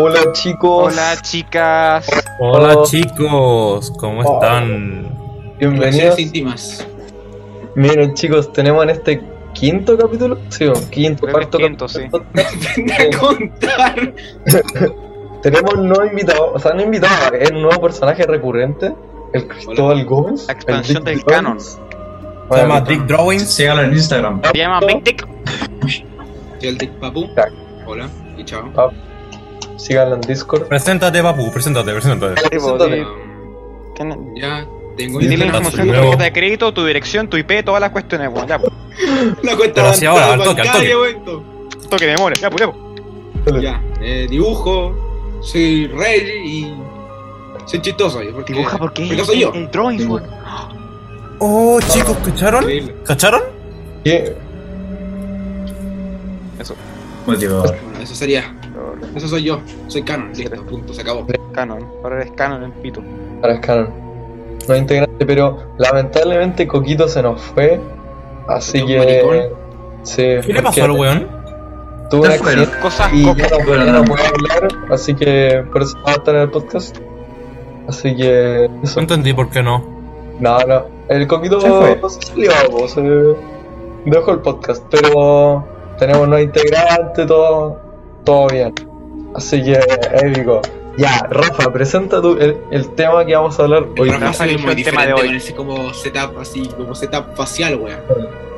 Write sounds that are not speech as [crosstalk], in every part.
Hola chicos. Hola chicas. Hola Oh. chicos, ¿cómo Oh. están? Bienvenidos. Íntimas. Miren chicos, tenemos en este quinto capítulo, sí, o quinto, Creo cuarto quinto, capítulo a [laughs] contar. [laughs] Tenemos un nuevo invitado, o sea, no invitado, es un nuevo personaje recurrente, el Cristóbal Gómez. La expansión el del Dick canon. Drawings. Se llama Dick Drawings. Sígalo en Instagram. Se llama Big Dick. Soy el Tic Papu. Hola y chao. Síganlo en Discord. Preséntate, papu, preséntate, preséntate. Preséntate. Um, ¿Quién- ya tengo Dile información, tu primero. tarjeta de crédito, tu dirección, tu IP, todas las cuestiones, weón. Ya, pues. [laughs] La cuenta Pero ahora, al toque, al toque. Toque de memoria. Ya, pues, ya, pues. Ya, eh, dibujo, soy rey y soy chistoso. Porque, Dibuja porque porque es soy yo. el, weón. Oh, chicos, ¿cacharon? Increíble. ¿Cacharon? ¿Qué? Motivador. Bueno, eso sería. Eso soy yo. Soy canon. Listo, punto, se acabó. Canon. Ahora eres canon en pito. Para el canon. No es integrante, pero lamentablemente Coquito se nos fue. Así ¿Un que. Sí, ¿Qué le pasó al weón? Tuvo un accidente Cosas y ya no, ya no puede hablar, así que por eso va a estar en el podcast. Así que. No entendí por qué no. No, no. El Coquito Se fue. se salió, po, se dejó el podcast, pero tenemos nuevo integrante, todo, todo bien. Así que, épico. Ya, Rafa, presenta tú el, el tema que vamos a hablar hoy. El Rafa eligió muy el tema de hoy. ese como setup así, como setup facial, weón.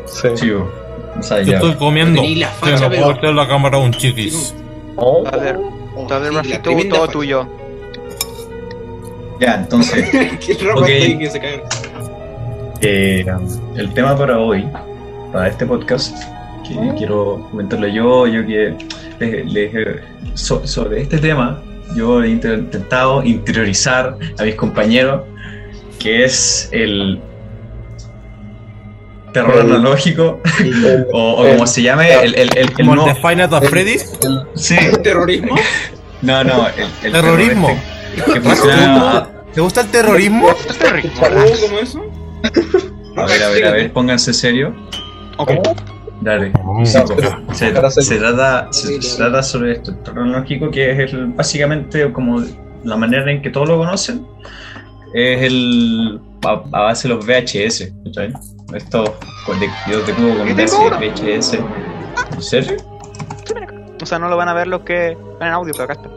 Sí. Chivo. O sea, Yo ya. estoy comiendo. La Sí, facha, no puedo hacer la cámara un chiquis. Oh, Oh, dale, sí, la Rafito, tremenda todo tuyo. Ya, entonces, que el Rafa Ok. está ahí que se cae. eh, el tema para hoy, para este podcast, que quiero comentarlo yo, yo que les- les- so- sobre este tema, yo he intentado interiorizar a mis compañeros, que es el terror El- analógico, el, [laughs] o, o el- como se llame, el, el, el, el Como el no- at el- Freddy's. el- Sí, ¿Terrorismo? [laughs] no, no, el, el Terrorismo. terror este que funciona ¿Te gusta el terrorismo? ¿Esto es terrorismo? ¿Cómo como eso? A ver, a ver, a ver, pónganse serio. Ok. Dale. Sí, pues, se, trata, se, se trata sobre esto, el que es el, básicamente como la manera en que todos lo conocen, es el a, a base de los VHS, ¿cachai? Estos con- de con Yo tengo uno. VHS. ¿En serio? O sea, no lo van a ver los que van en audio, pero acá está.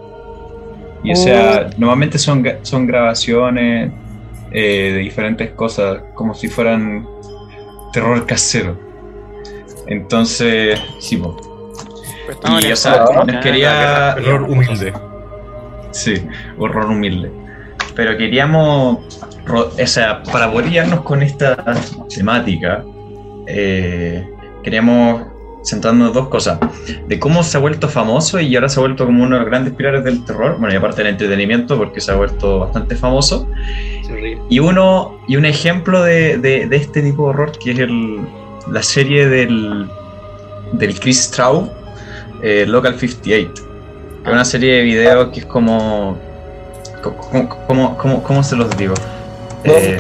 Y o sea, normalmente son, son grabaciones eh, de diferentes cosas, como si fueran terror casero. Entonces, sí. Pero estamos Y, o el- sea, como les quería- Terror humilde. Sí, horror humilde. Pero queríamos, o sea, para poder guiarnos con esta temática, eh, queríamos centrarnos en dos cosas. De cómo se ha vuelto famoso y ahora se ha vuelto como uno de los grandes pilares del terror. Bueno, y aparte del entretenimiento, porque se ha vuelto bastante famoso. Ríe. Y uno y un ejemplo de, de- de este tipo de horror, que es el, la serie del, del Chris Straub, eh, Local 58. Que es una serie de videos que es como. ¿Cómo, cómo, cómo- cómo se los digo? Eh,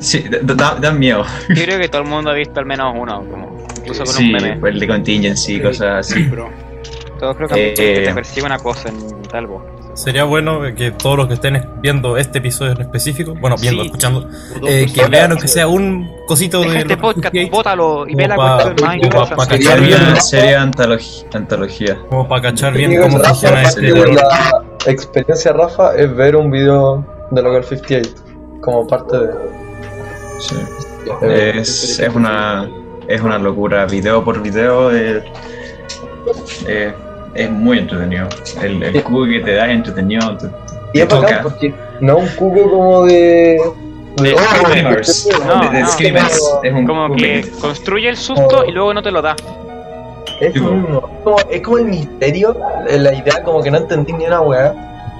sí, da, da- dan miedo. Yo creo que todo el mundo ha visto al menos uno, como incluso con Sí, un meme. el de contingency, cosas así. Bro. Todos creo que Eh, que te persigue una cosa en tal voz. Sería bueno que todos los que estén viendo este episodio en específico, bueno, viendo, Sí. escuchando, eh, que vean aunque sea un cosito Deja de este podcast, bótalo y ve la cuestión más como pa- interesante. pa' Sería cachar bien, serie antología. antología. como para cachar bien cómo funciona este. La experiencia Rafa es ver un video de Local 58 como parte de. Sí. Es, es una es una locura, video por video eh, eh, es muy entretenido. El, el cubo que te da es entretenido. te- y es bacán porque no es un cubo como de. De oh, Screamers. No, de, de no. Screamers. Es un Como cubo que que- construye el susto y luego no te lo da. Es Tipo. como, es como el misterio, eh, la idea como que no entendí ni una weá.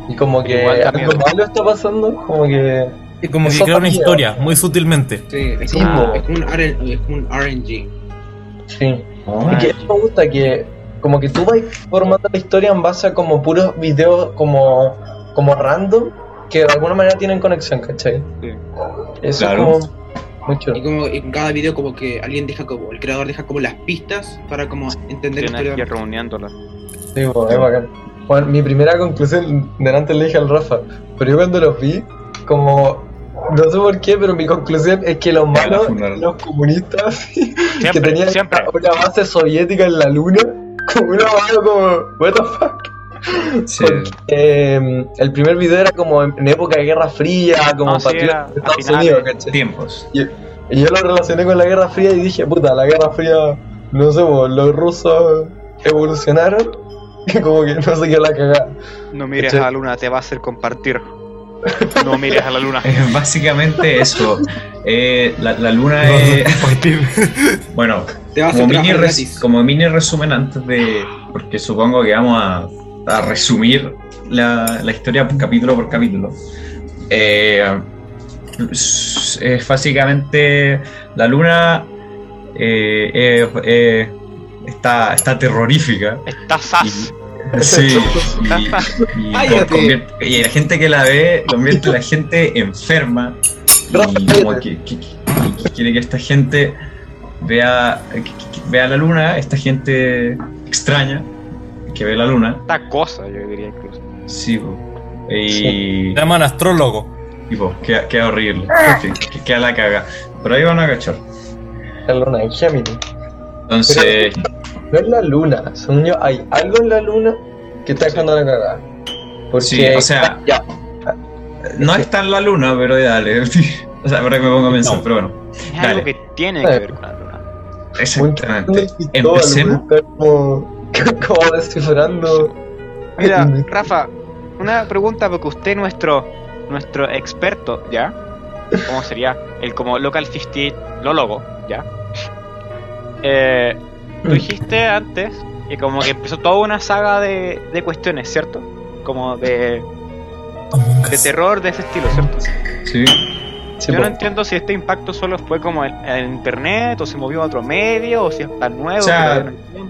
Y como que Igual algo miedo. malo está pasando, como que. Y como que crea una historia, muy sutilmente. Sí, es Sí, como, po. es como un, R- es como un RNG. Sí. Oh, Es que eso me gusta que como que tú vas formando la historia en base a como puros videos como, como random que de alguna manera tienen conexión, ¿cachai? Sí. Eso Claro. es como muy chulo. Y como en cada video como que alguien deja como, el creador deja como las pistas para como entender la que historia. reuniéndolas. Sí, po, es bacán. Bueno, mi primera conclusión, delante le dije al Rafa, pero yo cuando los vi, como, no sé por qué, pero mi conclusión es que los malos, los comunistas, [laughs] que Siempre, tenían siempre. una base soviética en la luna, como una mano como, what the fuck. Sí. Porque, eh, el primer video era como en, época de Guerra Fría, como No, sí, era de Estados. Unidos, ¿cachai? Tiempos. Y yo lo relacioné con la Guerra Fría y dije, puta, la Guerra Fría, no sé, po, los rusos evolucionaron [laughs] y como que no sé qué la cagada. No mires ¿Cachai? a la luna, te va a hacer compartir. No mires a la luna. Es [laughs] básicamente eso. Eh, la, la luna No, es. [laughs] Bueno, Te vas a como mini, trabajar res- gratis. como mini resumen antes de. Porque supongo que vamos a, a resumir la, la historia capítulo por capítulo. Eh, es, es básicamente la luna eh, eh, eh, está, está terrorífica. Está sas. Sí, y, y Cállate. convierte- y la gente que la ve convierte a la gente enferma y como que, que- que- que quiere que esta gente vea, que- que- que vea la luna, esta gente extraña que ve la luna, Esta cosa, yo diría incluso. sí, po. y, Se llaman astrólogo. y, po, queda, queda horrible, en fin, que- queda la caga, pero ahí van a cachar. La luna en Géminis. Entonces, No es la luna, según yo, hay algo en la luna que está dejando la cagada. Porque, Sí, o sea- ya, no está en la luna, pero dale, [laughs] o sea, ahora que me pongo a pensar, No. pero bueno, Es Dale. algo que tiene que ver con la luna. exactamente. Empecemos. Como, [laughs] como descifrando. Mira, Rafa, una pregunta porque usted es nuestro, nuestro experto, ¿ya? ¿Cómo sería? El como Local 58 lólogo, ¿ya? Eh, tú dijiste antes que como que empezó toda una saga de, de cuestiones, ¿cierto? Como de, de terror de ese estilo, ¿cierto? Sí. Sí, Yo no entiendo si este impacto solo fue como en, en internet o se movió a otro medio o si es tan nuevo. O sea.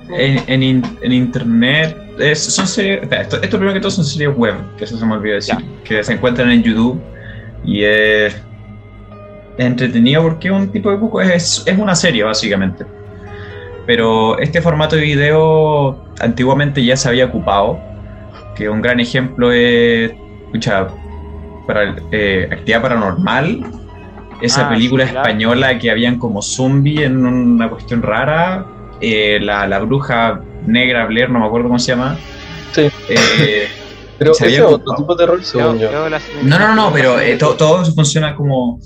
En, en, en internet es- son series. Esto, esto primero que todo son series web, que eso se me olvidó decir. Que se encuentran en YouTube y es, es entretenido porque un tipo de poco. Es, es una serie, básicamente. Pero este formato de video antiguamente ya se había ocupado. Que un gran ejemplo es. Escucha, para, eh, Actividad Paranormal. Esa Ah, película sí, claro. española que habían como zombie en una cuestión rara. eh, la, la bruja negra Blair, no me acuerdo cómo se llama. Sí. Eh, [laughs] Pero ese otro tipo de terror, según yo. no, no, no, pero eh, to- todo eso funciona como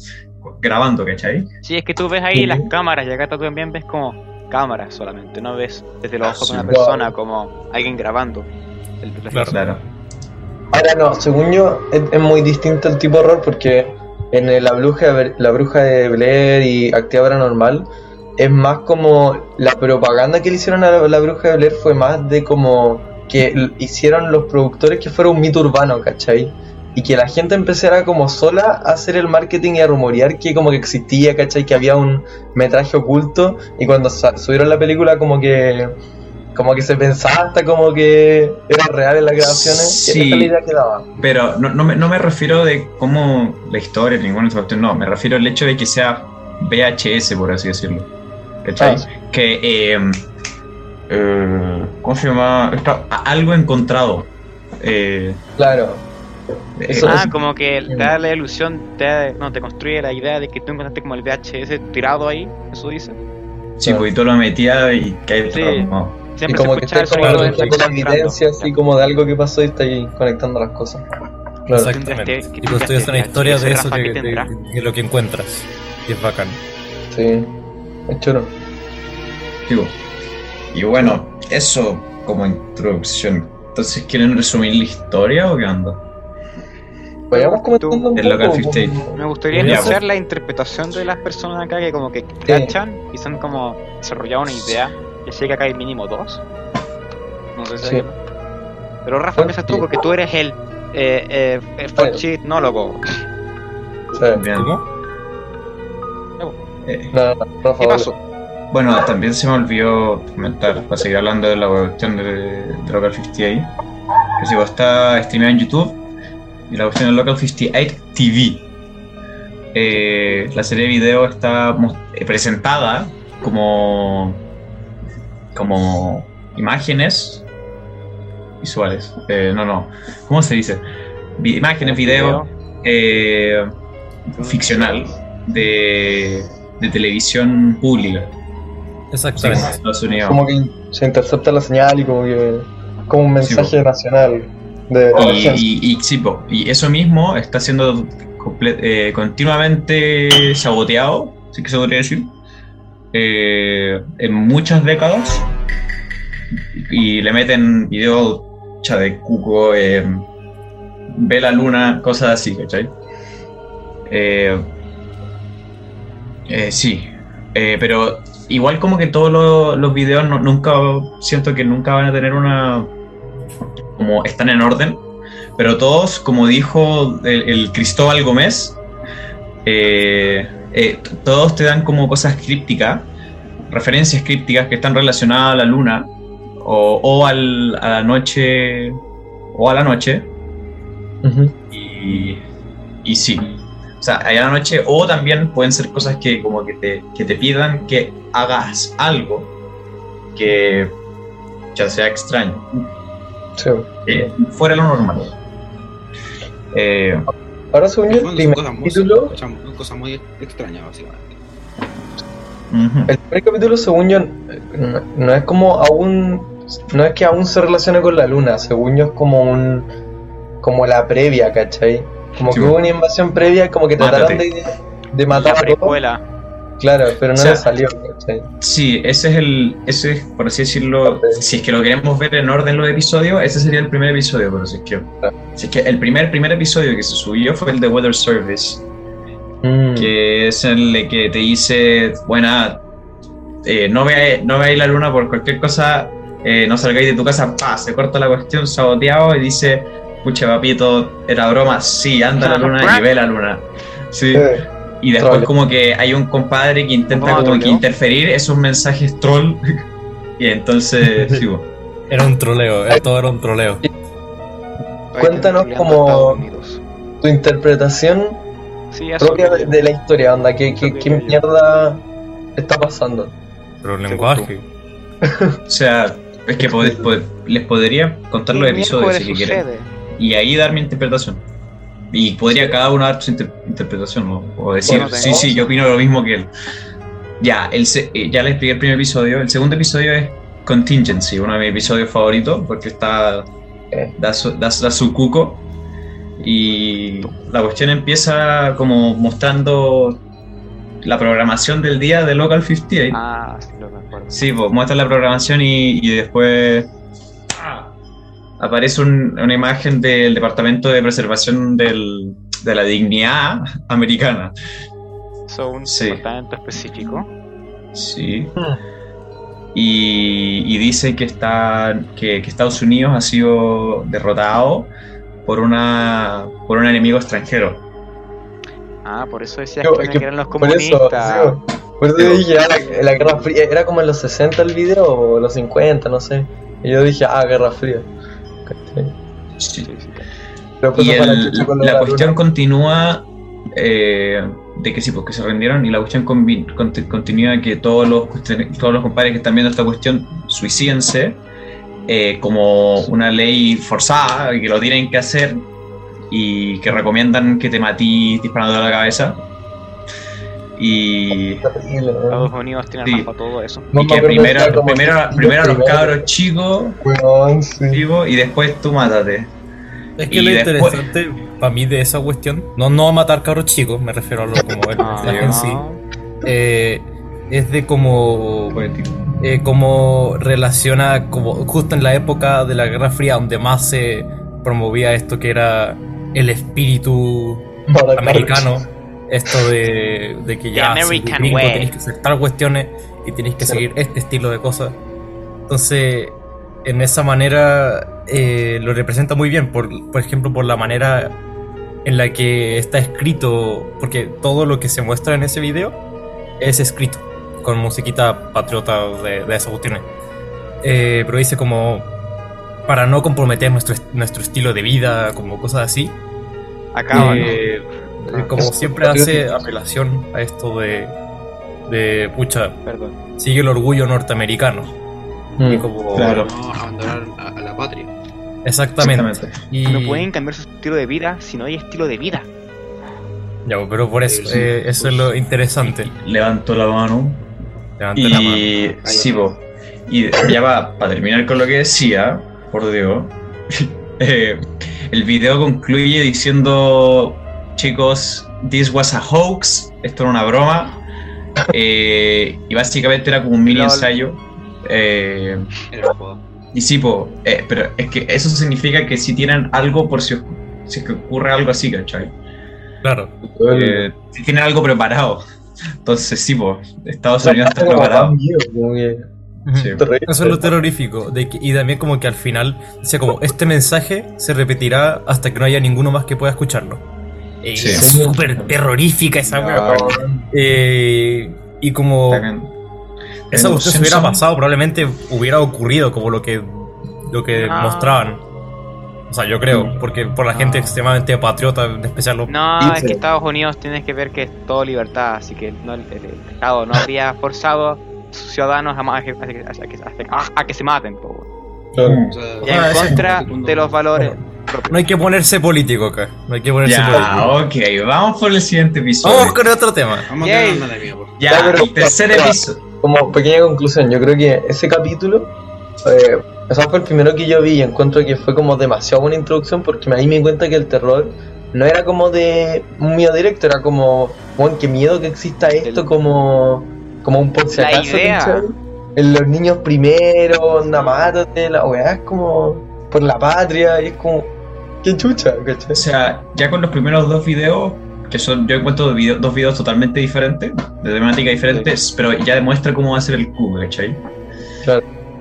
grabando, ¿cachai? Sí, es que tú ves ahí las cámaras y acá tú también ves como cámaras solamente, no ves desde los Ah, ojos de una persona como alguien grabando. El reflejo. Claro. Ahora no, según yo es, es muy distinto el tipo de horror porque en el- la bruja de, la bruja de Blair y Actividad Paranormal es más como la propaganda que le hicieron a la, la bruja de Blair fue más de como que hicieron los productores que fuera un mito urbano, ¿cachai? Y que la gente empezara como sola a hacer el marketing y a rumorear que como que existía, ¿cachai? Que había un metraje oculto y cuando subieron la película como que como que se pensaba hasta como que era real en las grabaciones. Sí. Idea. Pero no, no, me, no me refiero de cómo la historia, ninguna cuestión, no, me refiero al hecho de que sea VHS, por así decirlo. ¿Cachai? Ah. Que, eh, eh, ¿cómo se llama? Está algo encontrado. Eh, Claro. Eso- Ah, como que te da la ilusión, te da- no, te construye la idea de que tú encontraste como el VHS tirado ahí, eso dice. sí, pues y tú lo metías y caes Sí. traumado. Y Siempre se como que escucha el está como sonido de recogiendo la evidencia así como de algo que pasó y está ahí conectando las cosas. Claro. Exactamente. Y pues haciendo una historia de eso que, ¿qué de- tendrá? de lo que encuentras. Y es bacán. Sí. Es choro. Digo, Y bueno, eso como introducción. Entonces, ¿quieren resumir la historia o qué onda? Vayamos comentando un El Local poco. 58. como- Me gustaría Ya, escuchar la interpretación de las personas acá que como que cachan y son como desarrollado una idea. Y sé que acá hay mínimo dos. No sé si Sí. hay. Pero Rafa, empiezas tú porque tú eres el eh, eh, el Forchitnólogo. Sí. Bien. ¿Cómo? Eh, No, no, Rafa, ¿Qué pasó? Bueno, también se me olvidó comentar, para seguir hablando de la cuestión de, de Local 58, que si vos está streameado en YouTube y la cuestión de Local 58 TV. eh, la serie de video está eh, presentada como, como imágenes visuales. Eh, no, no. ¿Cómo se dice? Vi- imágenes, video, eh, ficcional de, de televisión pública en Exactamente. Estados Unidos. Como que se intercepta la señal y como que. Como un Sí, mensaje nacional de Y, y, y, sí, po, y eso mismo está siendo eh, continuamente saboteado, si que se podría decir, eh, en muchas décadas. Y le meten videos cha, de cuco, eh, ve la luna, cosas así, ¿cachai? Sí, pero igual como que todos los, los videos no- nunca, siento que nunca van a tener una como están en orden, pero todos, como dijo el, el Cristóbal Gómez, eh, eh, todos te dan como cosas crípticas, referencias crípticas que están relacionadas a la luna o, o al- a la noche o a la noche y, y sí. O sea, allá a la noche, o también pueden ser cosas que como que te, que te pidan que hagas algo que ya sea extraño. Sí. Eh, fuera lo normal. Eh, Ahora según yo, el primer cosas muy, capítulo, son cosas muy extrañas, básicamente. el primer capítulo según yo no, no es como aún no es que aún se relacione con la luna, según yo es como un como la previa, ¿cachai? Como Sí, que hubo una invasión previa, como que trataron de, de La matar a todos. Claro, pero no O sea, salió, ¿cachai? Sí, ese es el, ese es, por así decirlo, si es que lo queremos ver en orden los episodios, ese sería el primer episodio, pero si es que, si es que el primer, primer episodio que se subió fue el de Weather Service, Mm. que es el que te dice, buena, eh, no veáis no veáis la luna por cualquier cosa, eh, no salgáis de tu casa, pa, se corta la cuestión, saboteado, y dice, pucha papito, era broma, sí, anda la luna y ve la luna. Sí. Eh, Y después Troll. como que hay un compadre que intenta ¿Cómo como que interferir esos mensajes troll. [laughs] y entonces. [laughs] Era un troleo, todo era un troleo. Cuéntanos como- tu interpretación Sí, propia de, de la historia, onda, ¿qué, qué, qué mierda está pasando? Pero el lenguaje. o sea, es que pod- pod- les podría contar los ¿Qué episodios si quieren. Y ahí dar mi interpretación. Y podría cada uno dar su inter- interpretación ¿no? o decir, Bueno, sí, sí, yo opino lo mismo que él. Ya, el eh, ya les expliqué el primer episodio. El segundo episodio es Contingency, uno de mis episodios favoritos, porque está Eh. da su, da, da su cuco. Y la cuestión empieza como mostrando la programación del día de Local 58. Ah, sí, lo recuerdo. Sí, pues muestra la programación y, y después ah, aparece un- una imagen del Departamento de Preservación del- de la Dignidad Americana. Son un Sí. departamento específico. Sí. Hmm. Y, y dice que, está, que, que Estados Unidos ha sido derrotado por, una, por un enemigo extranjero. Ah, por eso decías Yo- que, eran los Por eso, comunistas. sí, por eso yo dije, ah, la, la Guerra Fría, era como en los 60 el video o los 50, no sé. Y yo dije, ah, Guerra Fría. Sí. Sí, sí. Y el- con la cuestión continúa eh, de que sí, porque se rindieron y la cuestión convi- conti- continúa que todos los, todos los compadres que están viendo esta cuestión suicídense eh, como una ley forzada y que lo tienen que hacer y que recomiendan que te matís disparando a la cabeza y. Estados Unidos tienen Sí. más para todo eso. No y que primero, primero, primero a los primero. cabros chicos sí. y después tú mátate. Es que Y lo después- interesante para mí de esa cuestión, no, no a matar cabros chicos, me refiero a lo como el Ah, mensaje en sí, eh, es de como eh, cómo relaciona como justo en la época de la Guerra Fría donde más se promovía esto que era el espíritu Para americano esto de, de que ya si tenés que hacer tal cuestiones y tenés que Sí. seguir este estilo de cosas. Entonces en esa manera eh, lo representa muy bien por, por ejemplo por la manera en la que está escrito porque todo lo que se muestra en ese video es escrito con musiquita patriota de, de esas cuestiones Eh, pero dice como para no comprometer nuestro, est- nuestro estilo de vida como cosas así Acá, eh, Eh, Como Eso, siempre hace apelación a esto de, de pucha, Perdón. sigue el orgullo norteamericano. Y Mm. como, Claro. No, abandonar a, a la patria. Exactamente. Exactamente. Y, No pueden cambiar su estilo de vida si no hay estilo de vida. Ya, pero por eso, Sí, eh, eso es lo interesante. Levanto la mano Levante la mano. Y sí. Y ya va, para terminar con lo que decía, por Dios, [laughs] eh, el video concluye diciendo, chicos, this was a hoax, esto era una broma, eh, y básicamente era como un mini ensayo. eh. Y sí, po, eh, pero es que eso significa que si tienen algo por si, os- si es que ocurre algo así, ¿cachai? Claro. Eh, si tienen algo preparado. Entonces sí, po, Estados Unidos está preparado. tan miedo, como que- Sí. Eso es lo terrorífico. De que- y también como que al final, o sea, como este mensaje se repetirá hasta que no haya ninguno más que pueda escucharlo. Eh, Sí. Es súper terrorífica esa wea. No, Eh, y como esa cuestión se hubiera pasado, probablemente hubiera ocurrido como lo que, lo que Ah. mostraban. O sea, yo creo, Mm. porque por la gente Ah. extremadamente patriota, en especial los... No, es que Estados Unidos tienes que ver que es todo libertad, así que no, el, el Estado no habría [laughs] forzado a sus ciudadanos a, a que, a a que- a- a que se maten, po, weón. claro. O sea, y en Ah, ese- contra de los valores propios. No hay que ponerse político acá. No hay que ponerse Ya, político. ok, vamos por el siguiente episodio. Vamos con otro tema. vamos a Yay. tener una de mía, por favor. Ya, Ya, pero- el tercer pero- episodio. Como pequeña conclusión, yo creo que ese capítulo, eh, o sea, fue el primero que yo vi y encuentro que fue como demasiado buena introducción porque ahí me di cuenta que el terror no era como de un miedo directo, era como, bueno, qué miedo que exista esto como, como un por si La acaso, idea. los niños primero, onda, mátate, la weá es como por la patria, y es como, qué chucha, ¿cachai? O sea, ya con los primeros dos videos, que son, yo encuentro video- dos videos totalmente diferentes, de temática diferentes, pero ya demuestra cómo va a ser el cubo, ¿cachai?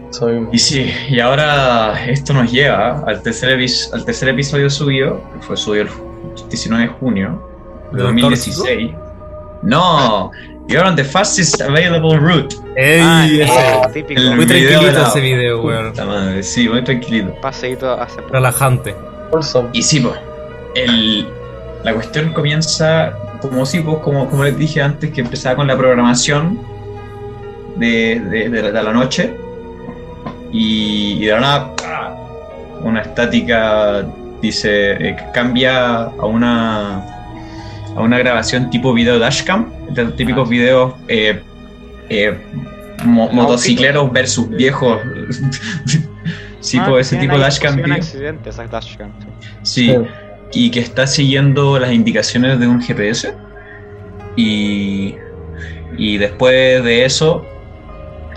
Eso mismo. Y sí, y ahora esto nos lleva al tercer, al tercer episodio subido, que fue subido el 19 de junio de ¿De 2016. No, you're on the fastest available route. ¡Ey! Ah, ese- ese típico. el- Muy video tranquilito la- ese video, weón. Madre, sí, muy tranquilito. Paseíto hace Relajante. Wholesome. Y sí, pues, el, la cuestión comienza, como sí, pues, como, como les dije antes, que empezaba con la programación de, de, de la, de la noche. Y, y de la nada, ¡pah! una estática dice, eh, cambia a una, a una grabación tipo video dashcam, de los típicos Ah. videos eh, eh, mo- motocicleros versus viejos. [laughs] sí, Ah, pues ese tipo dashcam. video. accidente, esas dashcam, sí. Sí, y que está siguiendo las indicaciones de un GPS. Y, y después de eso,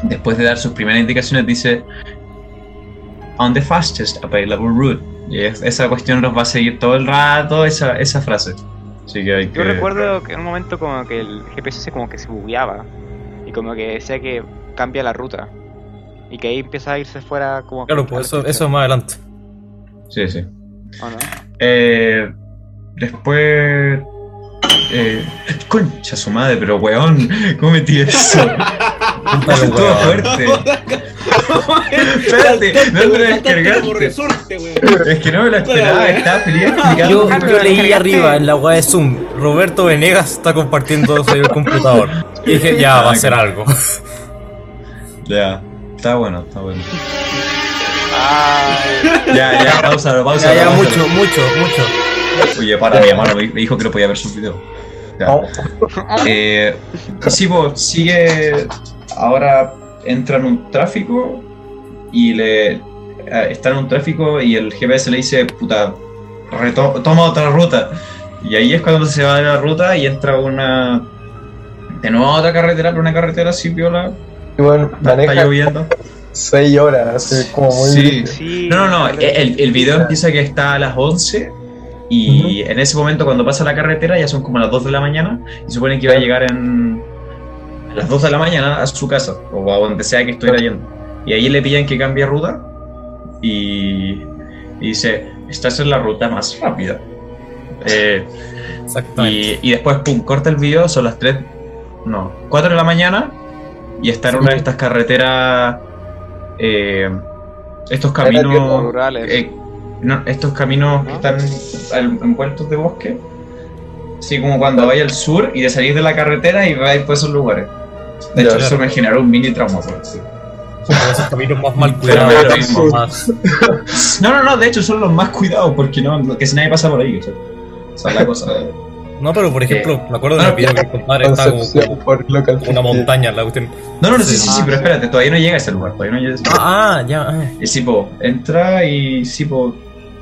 después de dar sus primeras indicaciones, dice On the fastest available route. Y es- esa cuestión nos va a seguir todo el rato, esa, esa frase. Así que hay que. Yo recuerdo que en un momento como que el GPS se como que se bugueaba y como que decía que cambia la ruta y que ahí empieza a irse fuera como Claro, pues eso, eso más adelante. Sí, sí. ¿O no? Eh, después. Eh, concha su madre, pero weón, ¿cómo metí eso? [laughs] Estuvo weón. fuerte. [laughs] Espérate, ¿dónde lo descargaste? Como resorte, weón. Es que no me lo esperaba, estaba feliz. Yo, yo leí descargaste. arriba en la web de Zoom, Roberto Venegas está compartiendo eso en el computador. Y dije, ya, va a ser algo. Ya, está bueno, está bueno. Ay, Ya, ya, pausa, pausa. Ya, ya, pausa. mucho, mucho, mucho. Oye, para mi hermano, me dijo que no podía ver sus videos. Ya. No, Eh, sí, pues, sigue. Ahora entra en un tráfico y le. eh, Está en un tráfico y el GPS le dice, puta, reto- toma otra ruta. Y ahí es cuando se va de la ruta y entra una. De nuevo a otra carretera, pero una carretera así, piola. y bueno, Está, lloviendo. 6 horas, así como muy. Sí. sí, No, no, no. El, el video empieza que está a las 11 y en ese momento cuando pasa la carretera ya son como las 2 de la mañana y supone que iba a llegar en a las 2 de la mañana a su casa o a donde sea que estuviera yendo. Y ahí le pillan que cambie ruta y, y dice, esta es la ruta más rápida. Eh, Exactamente. y, y después, pum, corta el video, son las 3, no, 4 de la mañana y está en una de estas carreteras, eh, estos caminos rurales. eh, no, estos caminos que están al- envueltos de bosque. Sí, como cuando vaya al sur y de salir de la carretera y vais por esos lugares. De hecho, Ya. eso me generó un mini trauma. decir. Son esos caminos más mal cuidados. más- [laughs] No, no, no, de hecho son los más cuidados porque no, que si nadie pasa por ahí. Esa es la cosa. No, pero por ejemplo, me acuerdo de Ah, un video que el compadre estaba como, una 58. montaña, la cuestión. No, no, no, sí, sí, sí, Ah, pero sí. espérate, todavía no llega a ese lugar. Todavía no llega a ese lugar. Ah, ah, ya. ah. Y sí, po, entra y sí, po,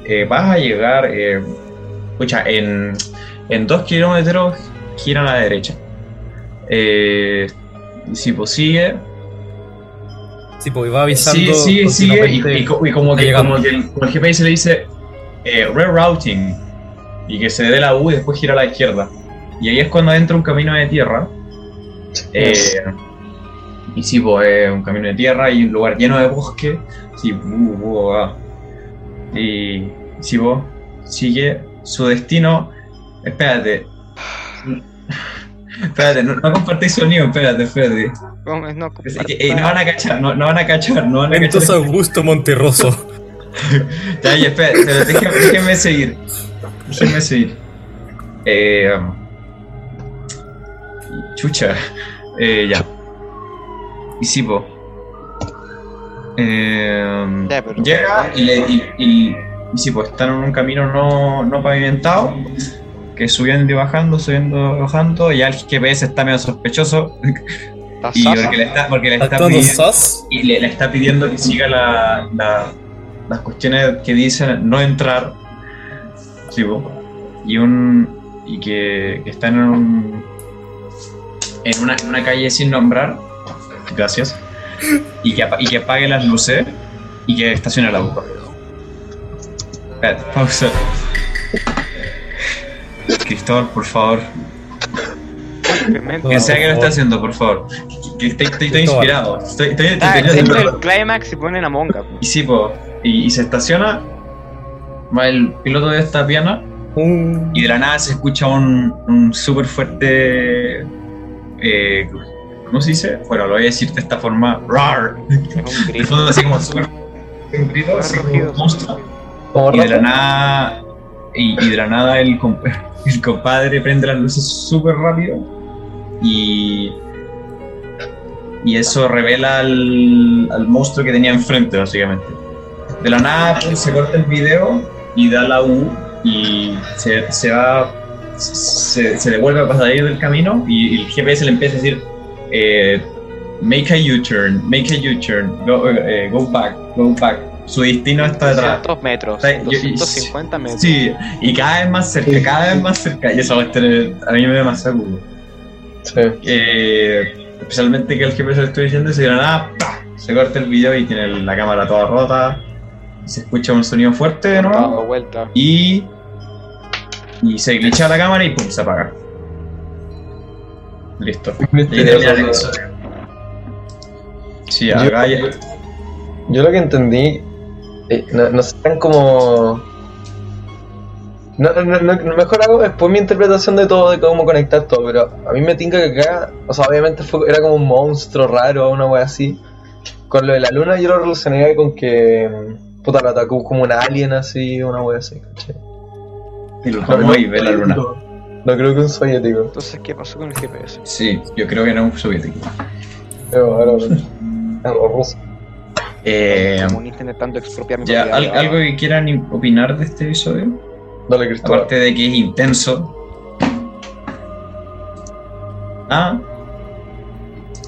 eh, vas a llegar, eh, escucha, en, en dos kilómetros gira a la derecha. Eh, y sí, pues sigue, Sí, pues iba avisando. sigue, sigue, sigue, y, y y como, que, como que el, como el GPS le dice eh, rerouting y que se dé la U y después gira a la izquierda. Y ahí es cuando entra un camino de tierra. Eh, y sí, pues es un camino de tierra y un lugar lleno de bosque. Sí, bu, bu, ah. Y sí, vos sigue su destino. Espérate. [laughs] Espérate, no, no compartís sonido, espérate, espérate. No, no van a cachar, no, no van a cachar, no van a Entonces cachar. Augusto Monterroso. [laughs] Ya, ya, espérate, déjenme seguir. Déjenme seguir. [laughs] Eh, um, chucha. Eh, ya. Y sí, po. Eh, Ya, pero- llega y, le, y, y, y sí, pues están en un camino no, no pavimentado, que subiendo y bajando, subiendo y bajando, y el GPS está medio sospechoso, ¿Estás y porque le está, porque le está pidiendo, y le, le está pidiendo que siga la, la- las cuestiones que dicen no entrar, y un y que, que están en un en una, en una calle sin nombrar, gracias, y que, y que apague las luces y que estacione el auto. Pausa. Cristóbal, por favor, que sea que lo favor. haciendo, por favor. Que estoy, estoy, estoy Cristóbal. inspirado. Estoy, estoy, estoy- Ah, del climax y ponen a Monga. Y sí, po, y, y se estaciona, va el piloto de esta piana Un- y de la nada se escucha un, un súper fuerte... eh, ¿Cómo se dice? Bueno, lo voy a decir de esta forma. ¡Rar! Es un De grito. fondo así como súper... Un grito así como Rugido. monstruo. Y de la nada... Y, y de la nada el, comp- [laughs] el compadre prende las luces súper rápido y... Y eso revela al, al monstruo que tenía enfrente, básicamente. De la nada pues, se corta el video y da la U y se, se va. Se, se devuelve a pasar del camino y, y el GPS le empieza a decir: eh, Make a U-turn, make a U-turn, go, eh, go back, go back. Su destino está detrás. 200 metros, Sí, yo- y- 250 metros. Sí, y cada vez más cerca, cada vez más cerca. Y eso va a tener, a mí me da más seguro. Sí. Eh, especialmente que el GPS le estoy diciendo y se nada, ¡pah! se corta el video y tiene la cámara toda rota. Se escucha un sonido fuerte de Dando nuevo vuelta. y, y se glitcha la cámara y pum, se apaga. Listo. [laughs] Y episodio. Sí, acá ya. Yo lo que entendí, eh, no, no sé tan como... No, no, no, mejor hago después mi interpretación de todo, de cómo conectar todo, pero a mí me tinca que acá, o sea, obviamente fue, era como un monstruo raro, una wea así. Con lo de la luna yo lo relacionaría con que, puta, lo atacó como un alien así, una wea así, ¿cachai? Y lo tomó y ve la luna. No creo que un soviético, Entonces, ¿qué pasó con el GPS? Sí, yo creo que no es un soviético. pero ahora, algo ruso. Eh, comunista intentando expropiar mi ya, propiedad ¿al- privada. ¿algo que quieran opinar de este episodio? Dale, Cristóbal. Aparte de que es intenso. Ah,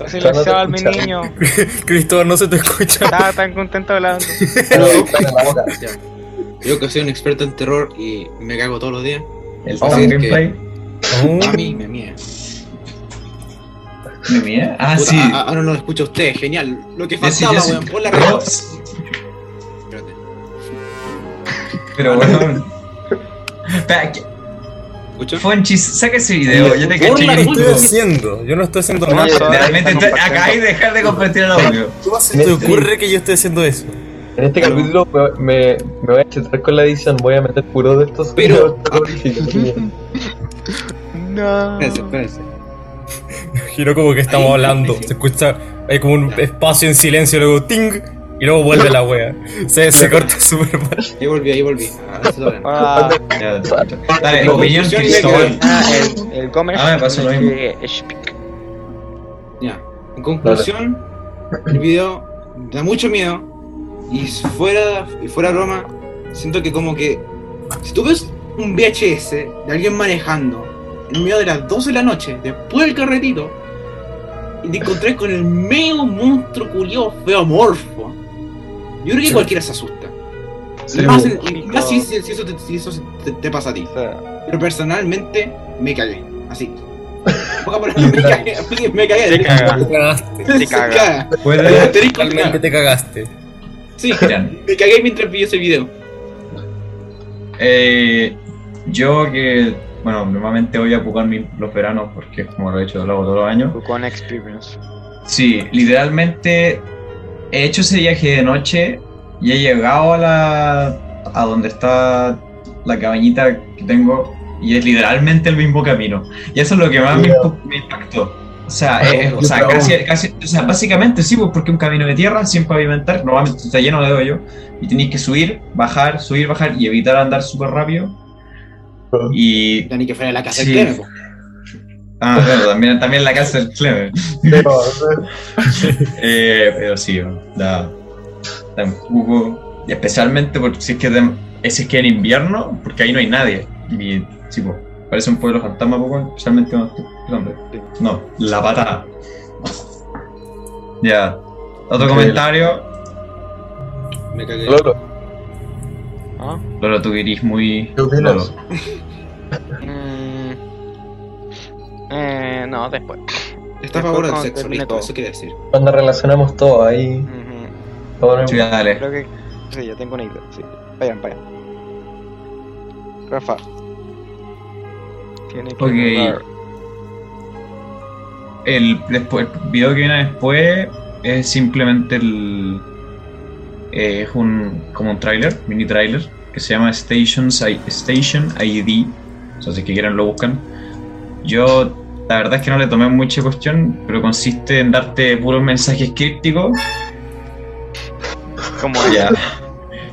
Silenciado mi niño. [laughs] Cristóbal, no se te escucha. Estaba tan contento hablando. [laughs] Yo que soy un experto en terror y me cago todos los días. el Oh, Gameplay. A mí me mía. ¿Me mía? Ah, Puta, sí. Ahora no lo escucha usted, genial. Lo que faltaba, ya sí. weón. Pon la Pero- radio. Espérate. Pero bueno. [laughs] Espera, ¿qué- ¿Escucha? Fonchis, saca ese video. Yo te ¿Qué caché. le estoy haciendo? Yo no estoy haciendo nada. eso- De repente Está te- compartiendo. acabáis de dejar de compartir el audio. ¿Cómo se te ocurre que yo esté haciendo eso? En este capítulo me, me, me voy a chetar con la edición, voy a meter puro de estos Pero-. No. Espérense, espérense. [laughs] Giro como que estamos hablando. Se escucha, hay como un espacio en silencio, luego ting. Y luego vuelve la wea. Se, se corta súper mal. Ahí volví, ahí volví. Ah, se está bien. Ah, Ya, Dale, opinión, Cristóbal. ah, el, el Gómez. Ah, me pasó lo mismo. eh. Ya. En conclusión, el video da mucho miedo. Y fuera, y fuera broma, siento que como que si tú ves un VHS de alguien manejando en medio de las 12 de la noche, después del carretito, y te encontrás con el medio monstruo culiao feomorfo, yo creo que cualquiera se asusta. Sí, Y más, en- si, si- si eso, te, si eso te- te pasa a ti. Pero personalmente me cagué. Así. [laughs] Me cagué. [laughs] Me cagué. Te caga. Te cagaste. Te caga. Puede. Asterisco, Realmente te cagaste. Sí, me cagué mientras vi ese video. eh, yo que, bueno, normalmente voy a Pucón los veranos porque es como lo he hecho lo hago todos los años. con experience. Sí, literalmente he hecho ese viaje de noche y he llegado a la a donde está la cabañita que tengo y es literalmente el mismo camino. Y eso es lo que más me, impactó. O sea, es- o sea, casi, casi- o sea, básicamente sí, pues porque un camino de tierra sin pavimentar, normalmente está lleno de hoyo y tenéis que subir, bajar, subir, bajar y evitar andar súper rápido. Y ni que fuera la casa Sí. po. Ah, bueno, también, también la casa del Clemen. Pero, [laughs] Eh, pero sí, da, da un poco. y Especialmente porque si es, que de- si es que en invierno, porque ahí no hay nadie. Y sí, pues, parece un pueblo fantasma, poco, especialmente cuando. No, la patada. [laughs] Ya. Otro Increíble. comentario. Me cagué. Lolo, ¿Ah? Lolo, tú querís muy. ¿qué opinas? Lolo. [laughs] Eh, no, después. Está a favor del sexo, listo, eso quiere decir. Cuando relacionamos todo ahí, ponemos- Sí, dale. Creo que. Sí, ya tengo una idea. Sí. Vayan, vayan. Rafa. Tiene que Ok. jugar. El, después, el video que viene después es simplemente el. eh, es un. como un tráiler, mini tráiler, que se llama Stations, I- Station ID. O sea, si quieren lo buscan. Yo, la verdad es que no le tomé mucha cuestión, pero consiste en darte puros mensajes crípticos. Como [laughs] Ya.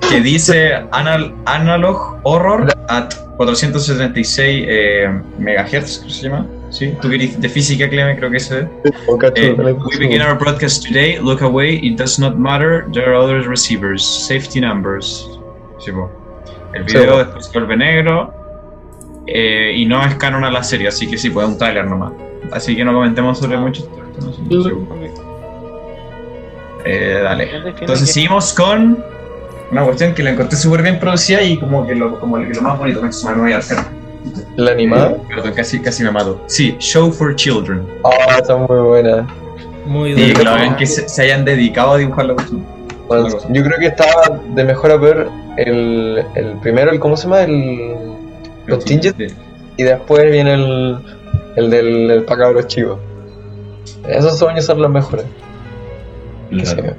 Que dice anal- Analog Horror at 476 eh, megahertz, creo que se llama. Sí, tú que eres de física, Cleme, creo que ese es. Eh, la we begin our broadcast today. Look away. It does not matter. There are other receivers. Safety numbers. Sí, po. El Sí, video po. después se vuelve negro. Eh, y no es canon a la serie, así que sí, pues es un trailer nomás. Así que no comentemos sobre Ah. muchos no sé. Ok. Eh, dale. Entonces que- seguimos con una cuestión que la encontré súper bien producida y como que lo, como que lo más bonito me me voy a hacer. la animada. Perdón, casi, casi me mato. Sí, Show for Children. Ah, está muy buena. Muy Y duro. que lo ven que se, se hayan dedicado a dibujar la cuestión. Bueno, cosa. yo creo que estaba de mejor a peor el, el primero, el ¿cómo se llama? El, los Tinget. Sí. Y después viene el, el del el pa' cabros chicos. Esos sueños son los mejores. Claro.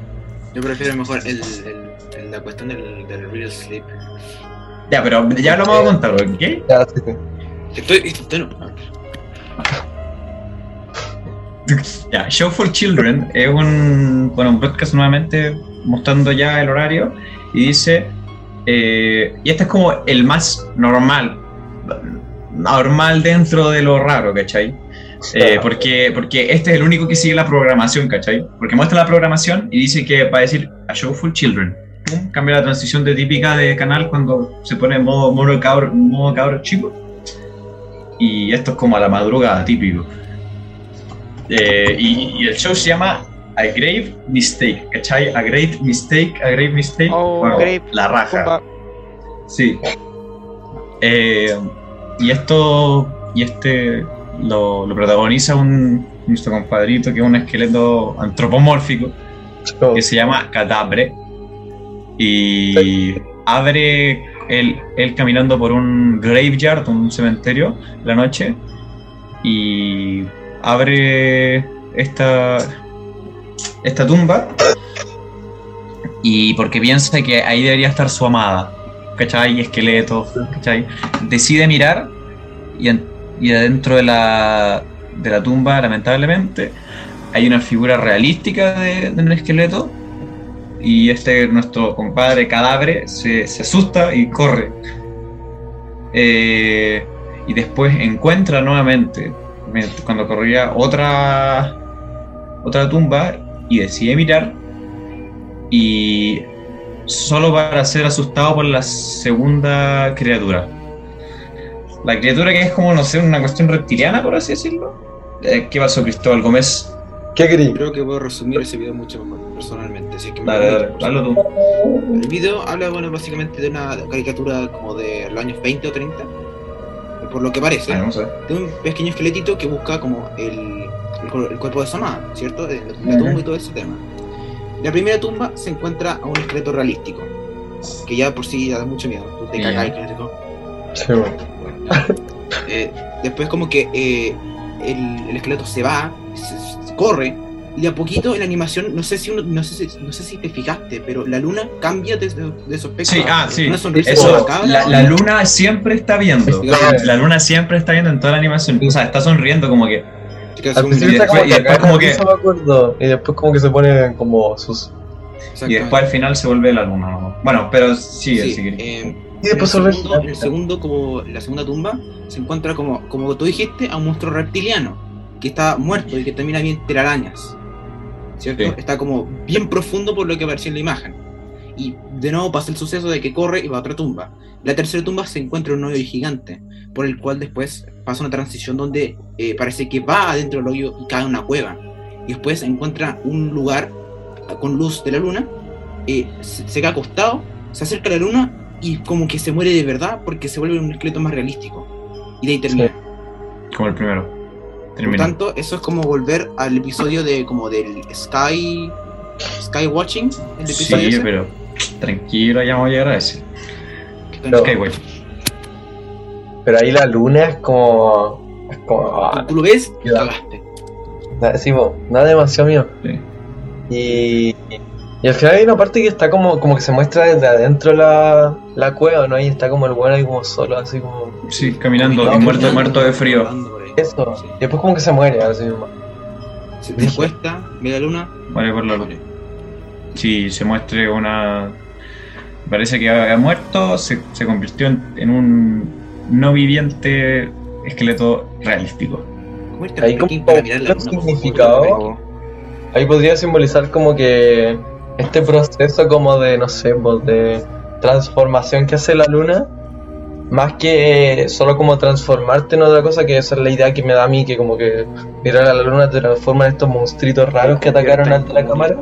Yo prefiero mejor el, el- el- la cuestión del, del real sleep. Ya, pero ya lo vamos a contar, ¿ok? Ya, sí, sí. Estoy, estoy no. Ya, Show for Children es un, bueno, un podcast nuevamente mostrando ya el horario y dice, eh, y este es como el más normal, normal dentro de lo raro, ¿cachai? Eh, porque, porque este es el único que sigue la programación, ¿cachai? Porque muestra la programación y dice que va a decir A Show for Children. Pum, cambia la transición de típica de canal cuando se pone en modo, modo, cabro, modo cabro chico. Y esto es como a la madrugada, típico. Eh, y, y el show se llama A Grave Mistake, ¿cachai? A Great Mistake, A Grave Mistake. Oh, Bueno, grave. la raja. Sí. Eh, y esto, y este lo, lo protagoniza un nuestro compadrito que es un esqueleto antropomórfico Como- que se llama Cadabre y abre él, él caminando por un graveyard, un cementerio, la noche y abre esta esta tumba y porque piensa que ahí debería estar su amada, ¿cachai? Y esqueletos, ¿cachai? Decide mirar y, y adentro de la, de la tumba, lamentablemente, hay una figura realística de, un esqueleto y este, nuestro compadre cadáver, se, se asusta y corre. Eh, y después encuentra nuevamente, me- cuando corría otra, otra tumba, y decide mirar, y solo para ser asustado por la segunda criatura. La criatura que es como, no sé, una cuestión reptiliana, por así decirlo. Eh, ¿Qué pasó, Cristóbal Gómez? ¿Qué querí? Creo que puedo resumir ese video mucho mejor, personalmente. Así que me Dale, dale, tú. El video habla, bueno, básicamente de una caricatura como de los años 20 o 30, por lo que parece, Vale, vamos a ver. de un pequeño esqueletito que busca como el, el, cuerpo de Samad, ¿cierto? De la tumba y todo ese tema. La primera tumba se encuentra a un esqueleto realístico, que ya por sí da mucho miedo. Tú te Sí, cagas ya. y que no Sí, bueno. Eh, después como que eh, el, el esqueleto se va, se- se corre, y de a poquito en la animación, no sé si uno, no sé si, no sé si te fijaste, pero la luna cambia de, de, de su aspecto. Sí, ah, sí. Una sonrisa como Eso, macabra. la, la luna siempre está viendo. La luna siempre está viendo en toda la animación. O sea, está sonriendo como que. Te quedas Al un- principio está como y después como que- eso me acuerdo. Y después como que se pone como sus... Exacto. Y después al final se vuelve la luna. ¿no? Bueno, pero sigue, Sí, si quieres. eh, Y después el se segundo, en el segundo, como la segunda tumba, se encuentra como, como tú dijiste, a un monstruo reptiliano que está muerto y que termina bien telarañas. ¿Cierto? Sí. Está como bien profundo por lo que apareció en la imagen. Y de nuevo pasa el suceso de que corre y va a otra tumba. La tercera tumba se encuentra un hoyo gigante, por el cual después pasa una transición donde eh, parece que va adentro del hoyo y cae en una cueva. Y después encuentra un lugar con luz de la luna, eh, se, se queda acostado, se acerca a la luna y como que se muere de verdad porque se vuelve un esqueleto más realístico. Y de ahí termina. Como el primero. Por Termina. tanto, eso es como volver al episodio de como del Sky Sky Watching, el episodio Sí, ese, pero tranquilo, ya vamos a llegar a ese. No. Pero ahí la luna es como... Es como... ah, Tú lo ves cagaste. sí, po, da demasiado. Sí. Y... Y al final hay una parte que está como, como que se muestra desde adentro la, la cueva, ¿no? Y está como el bueno ahí como solo, así como... Sí, caminando y muerto, Caminando, muerto de frío. ahí. Eso. Sí. Y después como que se muere, así mismo. Se te acuesta, ve la luna, Vale, por la luz. Si se muestre una. Parece que ha, ha muerto, se, se convirtió en, en un no viviente esqueleto realístico. Ahí podría simbolizar como que este proceso como de, no sé, pues de transformación que hace la luna, más que eh, solo como transformarte en otra cosa, que esa es la idea que me da a mí, que como que mirar a la luna te transforma en estos monstruitos raros que atacaron ante la cámara.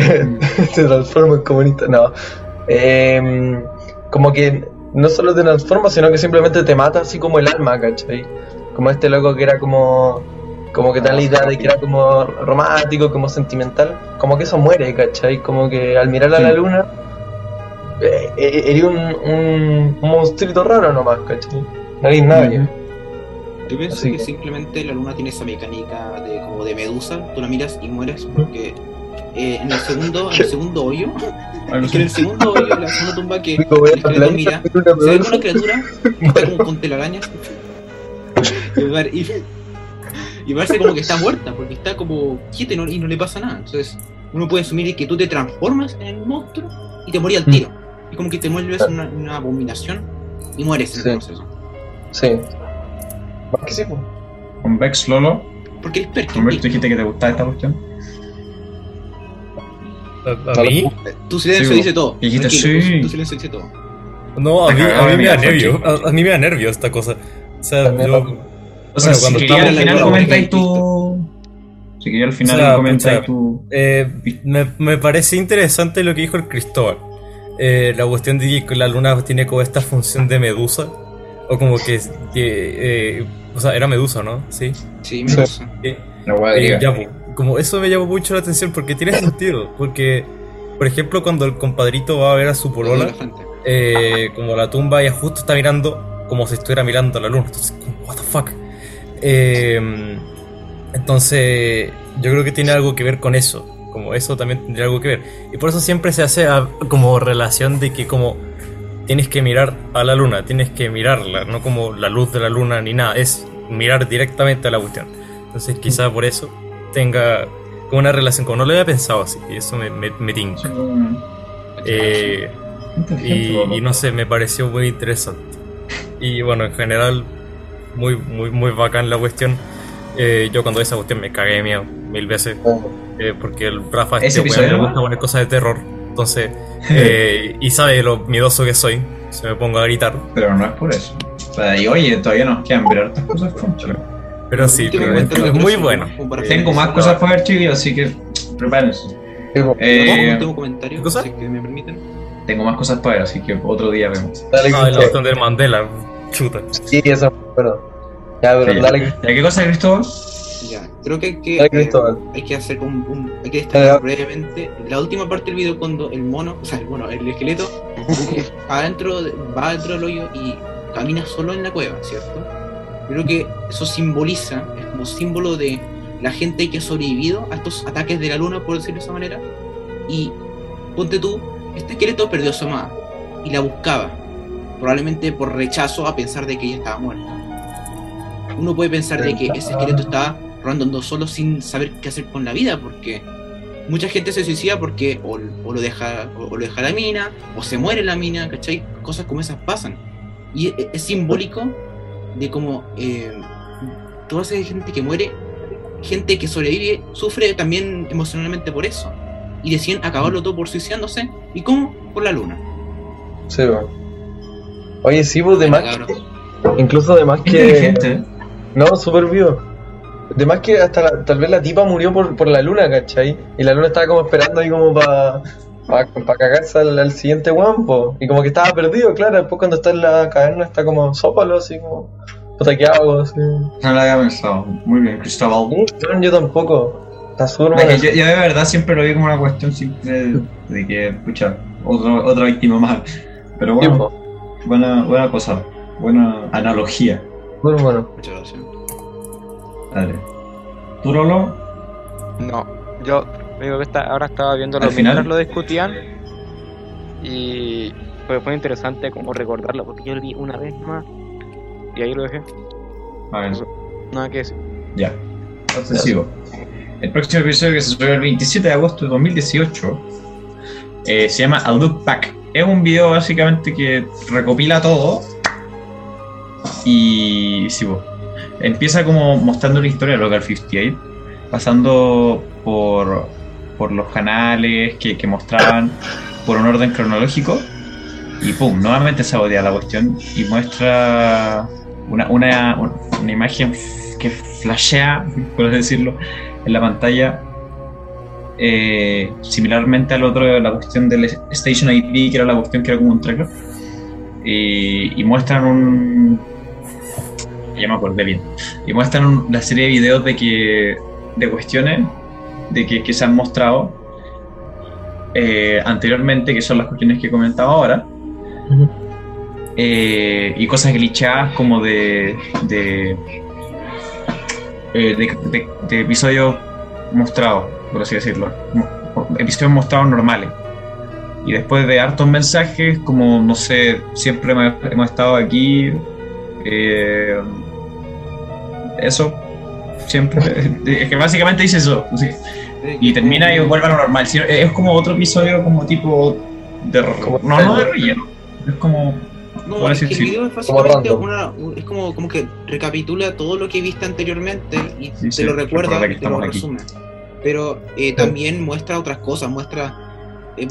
[laughs] se transforma en comunista, no. Em, como que no solo te transforma, sino que simplemente te mata así como el alma, ¿cachai? Como este loco que era como como que tal la idea de que era como romántico, como sentimental, como que eso muere, ¿cachai? Como que al mirar a la luna, eh, eh, eres un, un, un monstruito raro nomás, ¿cachai? No eres nadie. Yo pienso Así que que- simplemente la luna tiene esa mecánica de como de medusa, tú la miras y mueres porque eh, en el segundo, en el segundo hoyo, es que en el segundo hoyo, la segunda tumba que [laughs] el mira, se ve medusa. una criatura que está como con telarañas y, y, y parece como que está muerta porque está como quieta y no, y no le pasa nada. Entonces uno puede asumir que tú te transformas en el monstruo y te morías al tiro. Y como que te vuelves una, una abominación y mueres en Sí. el proceso. Sí. Sí, pues. Con Vex Lolo, Porque eres Humberto, perfecto. dijiste que te gustaba esta cuestión. A, a mí, Tu silencio Sí, dice todo. dijiste sí. tu- silencio dice todo. no, a mí, Me a mí me da nervio. A, a mí me da nervio esta cosa. O sea, También yo. O sea, Bueno, si cuando quería estaba al final comentáis tu. Si quería al final O sea, comentáis tu. Eh, me, me parece interesante lo que dijo el Cristóbal. Eh, la cuestión de que la luna tiene como esta función de medusa. O como que. que eh, o sea, era medusa, ¿no? Sí. Sí, me Sí. gusta. Eh, eh, ya, po, como eso me llamó mucho la atención porque tiene [laughs] sentido. Porque, por ejemplo, cuando el compadrito va a ver a su La polola, eh, como la tumba, ella justo está mirando como si estuviera mirando a la luna. Entonces, como, what the fuck. Eh, entonces, yo creo que tiene algo que ver con eso. Como eso también tendría algo que ver. Y por eso siempre se hace a- como relación de que como tienes que mirar a la luna, tienes que mirarla, no como la luz de la luna ni nada, es mirar directamente a la cuestión. Entonces quizá por eso tenga con una relación, como no lo había pensado así, y eso me, me, me tinca. Eh, y, y no sé, me pareció muy interesante. Y bueno, en general, muy, muy, muy bacán la cuestión. Eh, yo cuando vi esa cuestión me cagué de miedo mil veces. eh, porque el Rafa ¿Ese este weón le gusta poner cosas de terror. Entonces, [laughs] eh, y sabe lo miedoso que soy. Se me pongo a gritar. Pero no es por eso. O sea, y oye, todavía nos quedan ver hartas cosas. Pero sí, pero es, es muy bueno. Tengo más cosas para ver, chiquillos, así que prepárense. Eh, último comentario, ¿qué cosa? si es que me permiten. tengo más cosas para ver, así que otro día vemos. Dale, Ah, la cuestión del Mandela. Chuta. Sí, eso es bueno. Ya, pero Sí. dale, ¿Ya qué cosa, Cristóbal? Ya, creo que hay que, dale Cristóbal. hay que hacer un, un- hay que Ya. destacar brevemente la última parte del video cuando el mono, o sea, el mono, el esqueleto [laughs] eh, adentro de- va adentro del hoyo y camina solo en la cueva, ¿cierto? Creo que eso simboliza, es como símbolo de la gente que ha sobrevivido a estos ataques de la luna, por decirlo de esa manera. Y ponte tú, este esqueleto perdió a su amada y la buscaba, probablemente por rechazo a pensar de que ella estaba muerta. Uno puede pensar de que ese esqueleto estaba rondando solo sin saber qué hacer con la vida, porque mucha gente se suicida porque o, o lo deja o, o lo deja la mina, o se muere la mina, ¿cachai? Cosas como esas pasan. Y es, es simbólico de cómo eh, toda esa gente que muere, gente que sobrevive, sufre también emocionalmente por eso. Y deciden acabarlo todo por suicidándose. ¿Y cómo? Por la luna. Sí, po. Oye, sí, pues de más que, incluso de más que. ¿eh? No, súper vivo. De más que hasta la- tal vez la tipa murió por, por la luna, ¿cachai? Y la luna estaba como esperando ahí como para pa, cagarse al, al siguiente guampo. Y como que estaba perdido, claro. Después cuando está en la caverna está como sópalo, así como. Puta, ¿qué hago? Así. No lo había pensado. Muy bien, Cristóbal. No, yo tampoco. Está súper Es bueno. que yo, yo de verdad siempre lo vi como una cuestión simple de, de que, escucha, otro, otra víctima más. Pero bueno, buena, buena cosa, buena analogía. Muy bueno. Muchas gracias. Dale. ¿Tú, Lolo? No, yo digo que está, ahora estaba viendo Al lo final. mientras lo discutían y fue, fue interesante como recordarlo porque yo lo vi una vez más y ahí lo dejé. A ver, Nada que decir. ya. Entonces sigo. El próximo episodio que se sube el 27 de agosto de 2018 eh, se llama A Look Back. Es un video básicamente que recopila todo y sí, bo. empieza como mostrando la historia de Local 58, pasando por, por los canales que, que mostraban por un orden cronológico y pum, nuevamente sabotea la cuestión y muestra una, una, una imagen que flashea, por decirlo, en la pantalla. eh, similarmente al otro, la cuestión del Station ID, que era la cuestión que era como un tracker. Y muestran un. Ya me acordé bien. Y muestran un- la serie de videos de que. de cuestiones de que, que se han mostrado eh, anteriormente, que son las cuestiones que he comentado ahora. Eh, y cosas glitchadas como de. de. eh, de, de- de episodios mostrados, por así decirlo. Episodios mostrados normales. Y después de hartos mensajes, como no sé, siempre hemos, hemos estado aquí. eso, siempre. [laughs] Es que básicamente dice eso. sí. Y termina y vuelve a lo normal. Es como otro episodio, como tipo. De, Como- no, no de relleno. Es como. No, es que el video es Como básicamente una, es como, como que recapitula todo lo que viste anteriormente y Sí, te sí, lo recuerda y te lo aquí. resume. Pero eh, también muestra otras cosas, muestra eh,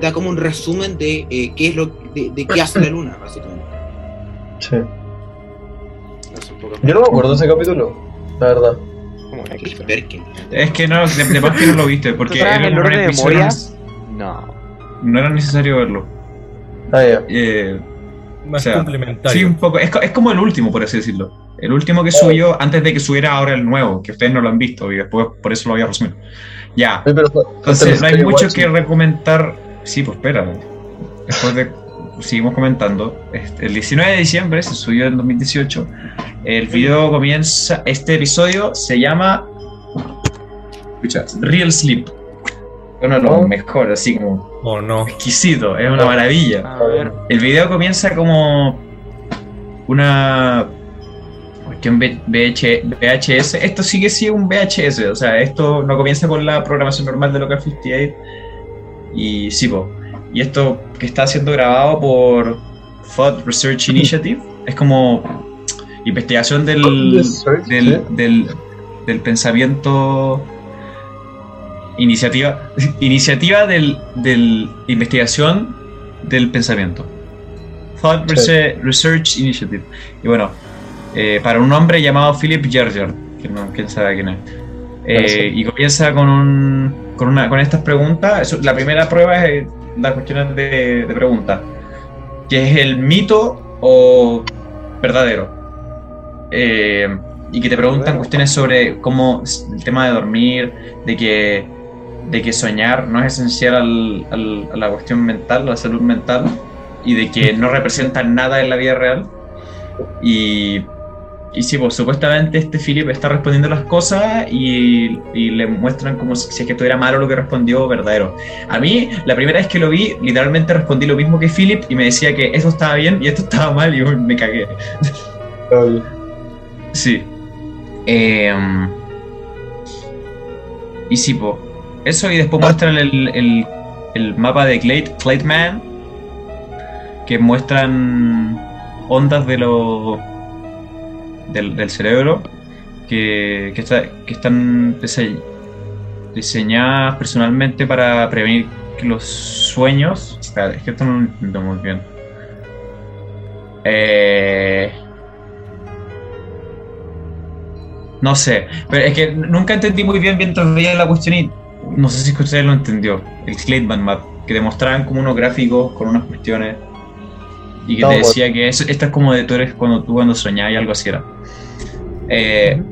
da como un resumen de eh, qué es lo de, de qué hace la luna, básicamente. Sí. Yo no me acuerdo de ese capítulo, la verdad. Chris. Es que no, de, de más que no lo viste, porque ¿Tú sabes era el un orden de memoria? no- No. no era necesario verlo. Ah, ya. Eh, Más O sea, complementario. sí, un poco. Es, es como el último, por así decirlo. El último que subió antes de que subiera ahora el nuevo, que ustedes no lo han visto y después por eso lo voy a resumir. Ya. Fue- Entonces, no hay mucho Watching. que recomendar. Sí, pues espera. Después de. Seguimos comentando. Este, el 19 de diciembre se subió en 2018. El video comienza. Este episodio se llama. Escucha, Real Sleep. Uno de los Oh. mejores, así como Oh no. exquisito. Es una maravilla. A ver. El video comienza como una. que VH VHS, esto sigue siendo un VHS, o sea, esto no comienza con la programación normal de Local 58. Y sí, po. Y esto que está siendo grabado por Thought Research Initiative es como investigación del, del, del, del pensamiento. Iniciativa, [laughs] iniciativa del, del investigación del pensamiento. Thought Research Initiative. Y bueno, eh, para un hombre llamado Philip Gerger, que no, quién sabe quién es. Eh, y comienza con, un, con, una, con estas preguntas. La primera prueba es las cuestiones de, de preguntas. ¿Qué es el mito o verdadero? Eh, y que te preguntan cuestiones sobre cómo el tema de dormir, de que, de que soñar no es esencial al- al- a la cuestión mental, a la salud mental, y de que no representa nada en la vida real. Y, y sí, pues supuestamente este Philip está respondiendo las cosas y, y le muestran como si, si es que estuviera malo lo que respondió verdadero. A mí, la primera vez que lo vi, literalmente respondí lo mismo que Philip y me decía que esto estaba bien y esto estaba mal y yo me cagué. Sí. Em, y sí, po. Eso y después muestran el, el- el mapa de Clade, Clademan, que muestran ondas de lo, del, cerebro que, que, está- que están dise- diseñadas personalmente para prevenir los sueños... Es que esto no lo entiendo muy bien. Eh... No sé, pero es que nunca entendí muy bien mientras veía la cuestión y no sé si ustedes lo entendió. El Clademan Map, que te mostraban como unos gráficos con unas cuestiones y que No, te decía que eso, esta es como de tú eres cuando tú cuando soñabas y algo así era. Eh,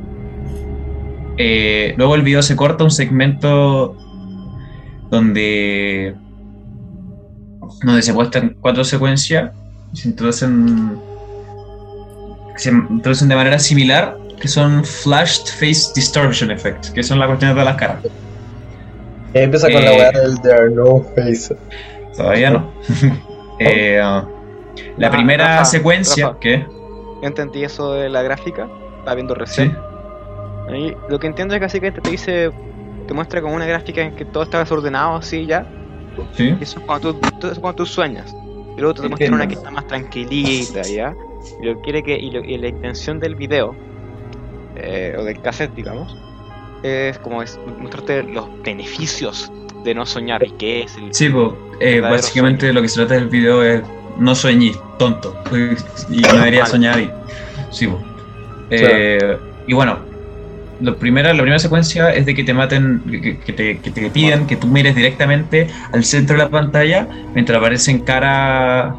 eh, luego el video se corta un segmento donde donde se muestran cuatro secuencias y se introducen se introducen de manera similar que son flashed face distortion effects que son las cuestiones de las caras empieza con la Eh. weá del There are no faces. todavía no [laughs] [laughs] Eh, la Ah, primera Rafa, secuencia Rafa. ¿qué? Yo entendí eso de la gráfica, estaba viendo sí recién. Ahí, lo que entiendo es que básicamente te dice, te muestra como una gráfica en que todo está desordenado así ya. sí Y eso es cuando tú, es cuando tú sueñas. Y luego te muestra Entiendo. una que está más tranquilita, ¿ya? Y lo que quiere que, y, lo- y la intención del video, eh, o del cassette, digamos, es como es mostrarte los beneficios de no soñar y qué es el. Sí, pues, eh, básicamente lo que se trata del video es no soñís, tonto. Y no deberías soñar y. Sí. Eh, Y bueno, lo primera, la primera secuencia es de que te maten, que, que te, que te piden que tú mires directamente al centro de la pantalla mientras aparecen caras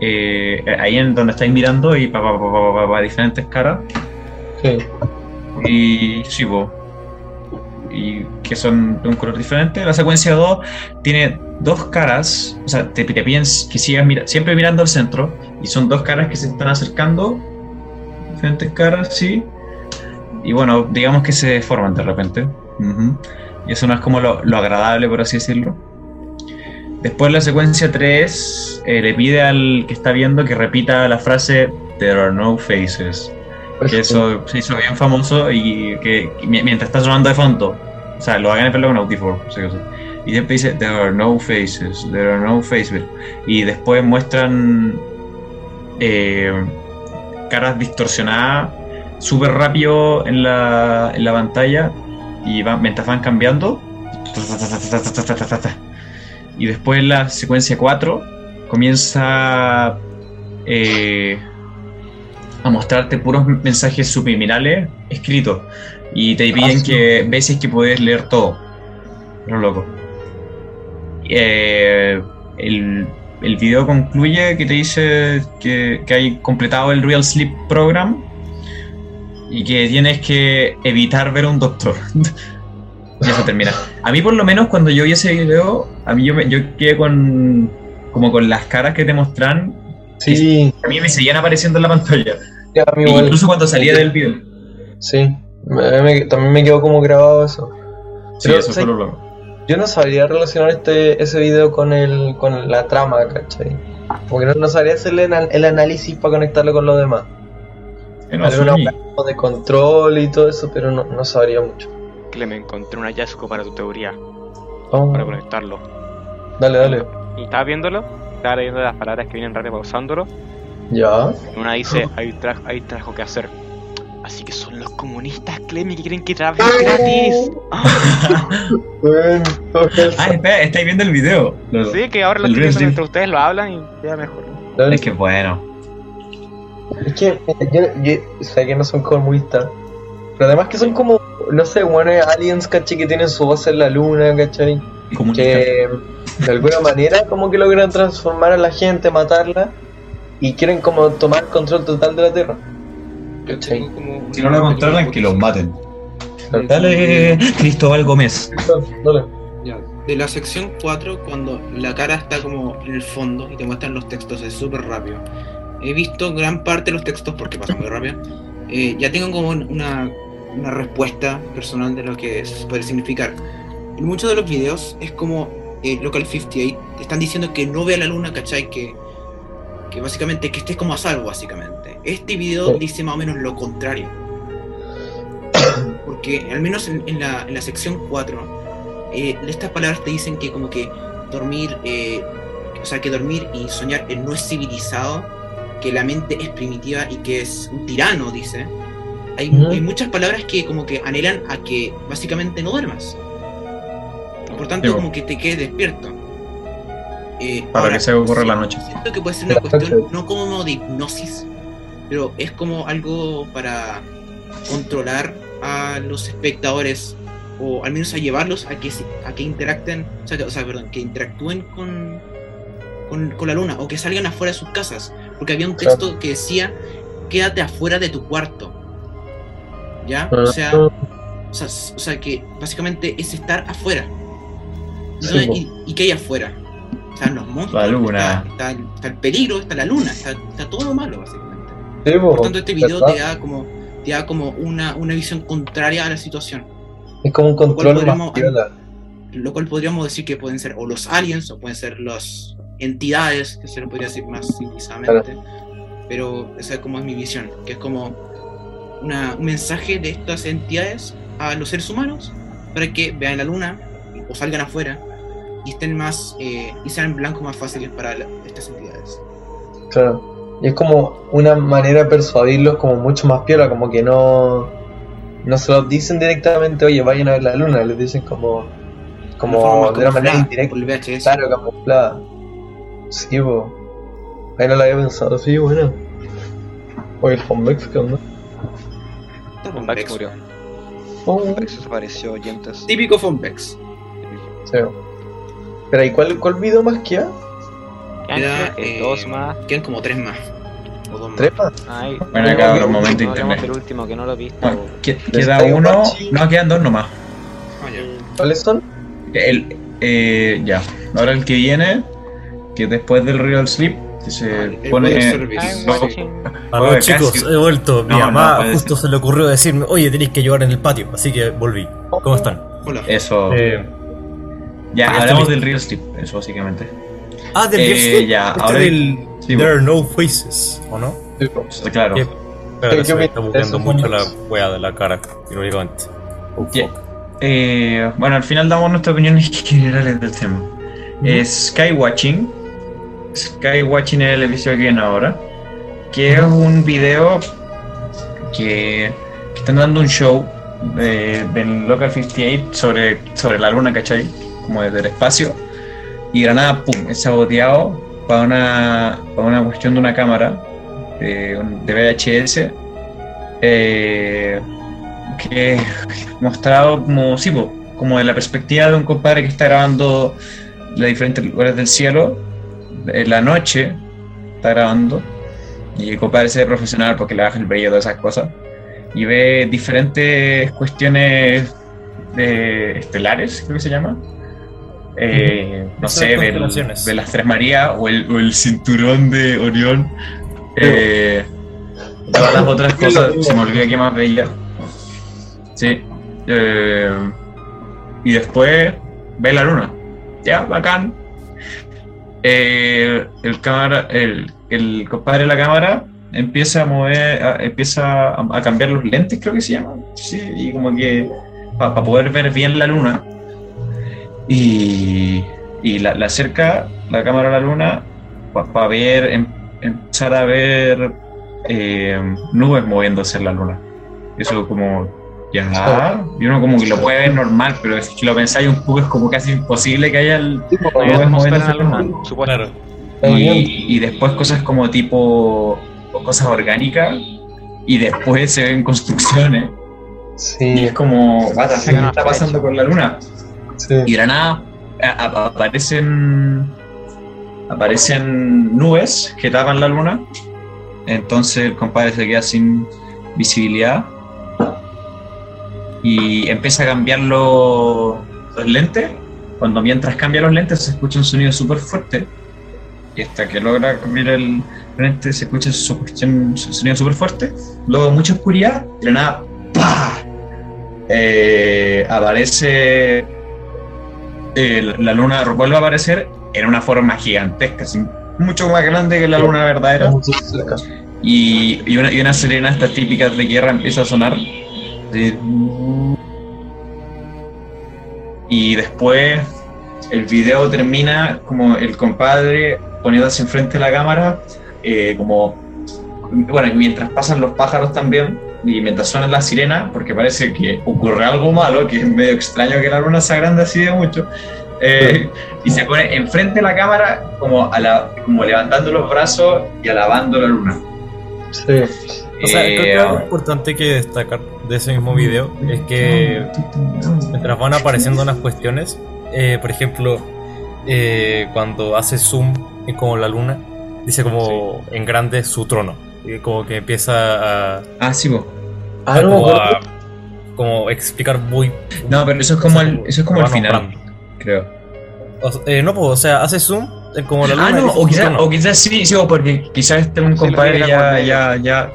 eh, ahí en donde estáis mirando y para pa, pa, pa, pa, pa, diferentes caras. Sí. Y sí, po. Y que son de un color diferente. La secuencia 2 tiene dos caras, o sea, te, te que sigas mira, siempre mirando al centro, y son dos caras que se están acercando, diferentes caras, sí. Y bueno, digamos que se deforman de repente. Y eso no es como lo, lo agradable, por así decirlo. Después la secuencia 3 eh, le pide al que está viendo que repita la frase There are no faces que eso se hizo bien famoso y que que mi- mientras está sonando de fondo, o sea, lo hagan en pelo con si acaso. y siempre dice there are no faces, there are no faces, y después muestran eh, caras distorsionadas súper rápido en la, en la pantalla y van, mientras van cambiando y después la secuencia 4 comienza eh, a mostrarte puros mensajes subliminales escritos y te piden sí. que veces que puedes leer todo. Lo loco. Eh, el, el video concluye que te dice que, que hay completado el Real Sleep Program y que tienes que evitar ver a un doctor. [laughs] ya se termina. A mí por lo menos cuando yo vi ese video, a mí yo, me- yo quedé con como con las caras que te muestran, Sí, a mí me seguían apareciendo en la pantalla. ya, a mí igual. Incluso cuando salía del video. Sí, me- me- también me quedó como grabado eso. Sí, Pero, eso fue lo loco. Yo no sabría relacionar este, ese video con, el, con la trama, ¿cachai? Porque no, no sabría hacerle el, el análisis para conectarlo con lo demás. no, como de control y todo eso, pero no, no sabría mucho. Clem, encontré un hallazgo para tu teoría, Oh, para conectarlo. dale, dale. Y estaba viéndolo, estaba leyendo las palabras que vienen rápido pausándolo. Ya. Una dice, hay, tra- hay trabajo que hacer. Así que son los comunistas, Clem, que quieren que trabajes gratis. ¡Ah! [laughs] Bueno, Ah, espera, estáis viendo el video. Lo- Sí, que ahora lo estoy viendo mientras ustedes lo hablan y queda mejor. Es que bueno. Es que yo, yo sé que no son comunistas, pero además que son como, no sé, bueno, aliens, ¿cachai? Que tienen su base en la luna, ¿cachai? Comunista. Que de alguna manera como que logran transformar a la gente, matarla, y quieren como tomar control total de la Tierra. ¿Cachai? Si no lo controlan, que los maten. Dale, Cristóbal Gómez. Dale. Ya, De la sección 4, cuando la cara está como en el fondo y te muestran los textos, es súper rápido. He visto gran parte de los textos porque pasa muy rápido. Eh, ya tengo como una, una respuesta personal de lo que es- puede significar. En muchos de los videos es como eh, Local 58, te están diciendo que no vea la luna, ¿cachai? Que, que básicamente que estés como a salvo, básicamente. Este video Sí. dice más o menos lo contrario. Porque al menos en, en la, en la sección 4 eh, estas palabras te dicen que como que dormir, eh, o sea, que dormir y soñar eh, no es civilizado, que la mente es primitiva y que es un tirano, dice. Hay, hay muchas palabras que como que anhelan a que básicamente no duermas. Por tanto, Digo. como que te quedes despierto. Eh, Para ahora, que se ocurra la noche. Siento que puede ser una cuestión, no como de hipnosis, pero es como algo para controlar a los espectadores o al menos a llevarlos a que, se- a que interacten, o sea, que- o sea, perdón, que interactúen con, con, con la luna o que salgan afuera de sus casas. Porque había un texto que decía, quédate afuera de tu cuarto. ¿Ya? O sea, o sea, s- o sea, que básicamente es estar afuera. ¿Y, y qué hay afuera? Están los monstruos, La luna. Está, está- está el peligro, está la luna, está, está todo lo malo, básicamente. Sí, po, Por tanto, este video ¿verdad? te da como, te da como una, una visión contraria a la situación. Es como un control más podríamos- piola. Lo cual podríamos decir que pueden ser o los aliens o pueden ser las entidades, que se lo podría decir más civilizadamente. Pero esa es como es mi visión, que es como una, un mensaje de estas entidades a los seres humanos para que vean la luna o salgan afuera y estén más eh, y sean blancos más fáciles para la- estas entidades. Claro. Y es como una manera de persuadirlos como mucho más piola, como que no no se los dicen directamente, oye, vayan a ver la luna, les dicen como como de una manera indirecta, por el VHS. claro, camuflada. Sí, po. Ahí no lo había pensado, sí, bueno. Oye, el Homex, ¿qué onda? Bax murió. Parece desapareció oyentes. Típico Fonpex. sí. Pero ¿y cuál, cuál video más que hay? Era, Creo que eh, dos más. Quedan como tres más. O dos más. ¿Trepa? Ay, Bueno, no, cabrón, no, momento no internet. del último que no lo he visto. Bueno, que- queda uno. No, quedan dos nomás. Ah, ya. ¿Cuáles son? El, eh, ya. Ahora el que viene, que después del Real Sleep, que se Ah, el pone. Aló Oye, chicos, casi- he vuelto. Mi No, mamá no, justo se le ocurrió decirme, oye, tenéis que llorar en el patio, así que volví. ¿Cómo están? Hola. Eso. Eh, ya, hablamos del Real Sleep, eso básicamente. ah, del Eh, Gears ya, este ahora- del sí, There are no faces, ¿o no? Claro. ¿Qué se me está bugueando eso mucho la wea de la cara, irónicamente. Oh, fuck. Eh, bueno, al final damos nuestras opiniones [laughs] generales del tema. Eh, Skywatching. Skywatching es el episodio que viene ahora. Que es un video que, que están dando un show de- del Local 58 sobre, sobre la luna, ¿cachai? Como desde el espacio. Y de la nada, pum, es saboteado para una, para una cuestión de una cámara de, VHS. eh, que mostrado como, sí, como de la perspectiva de un compadre que está grabando los diferentes lugares del cielo en la noche, está grabando, y el compadre se ve profesional porque le baja el brillo todas esas cosas, y ve diferentes cuestiones de estelares, creo que se llama. Eh, no sé, del- de las Tres Marías o el, o el cinturón de Orión. Eh, todas las [laughs] otras cosas, [laughs] se me olvidó qué más veía. Sí. eh, y después ve la luna. Ya, bacán. Eh, el cámara, el, el compadre de la cámara empieza a mover, a- empieza a, a cambiar los lentes, creo que se llama. Sí, y como que para poder ver bien la luna. Y, y la, la acerca la cámara a la luna para ver, em- empezar a ver eh, nubes moviéndose en la luna. Eso como, ya, y uno como que lo puede ver normal, pero si lo pensáis un poco es como casi imposible que haya el, Tipo, No hay Nubes atmósfera en la moviéndose luna. Claro. y, y después cosas como tipo cosas orgánicas y después se ven construcciones y Sí, es como Sí, ¿qué está pasando con la luna? Y de la nada aparecen aparecen nubes que tapan la luna. Entonces el compadre se queda sin visibilidad. Y empieza a cambiar los, los lentes. Cuando mientras cambia los lentes se escucha un sonido súper fuerte. Y hasta que logra cambiar el lente se escucha su sonido súper fuerte. Luego mucha oscuridad y de nada. Eh, aparece eh, la luna vuelve a aparecer en una forma gigantesca, mucho más grande que la luna verdadera. Y, y una, y una sirena estas típicas de guerra empieza a sonar. así, Y después el video termina como el compadre poniéndose enfrente de la cámara, eh, como, bueno, mientras pasan los pájaros también, y mientras suenan las sirenas, porque parece que ocurre algo malo, que es medio extraño que la luna sea grande así de mucho, eh, y se pone enfrente de la cámara como, a la, como levantando los brazos y alabando la luna. Sí. O sea, creo que Eh, algo importante que destacar de ese mismo video es que mientras van apareciendo unas cuestiones, eh, por ejemplo, eh, cuando hace zoom en como la luna, dice como en grande su trono. Y como que empieza a, Ah, sí, vos. Ah, no como, a- como explicar muy. No, pero eso es como el, eso es como el final, creo. O- eh, no, pues, o sea, hace zoom en como la luna. Ah, no, o quizás, trono. o quizás sí, sí, vos, porque quizás este un compadre ya, ya, ya,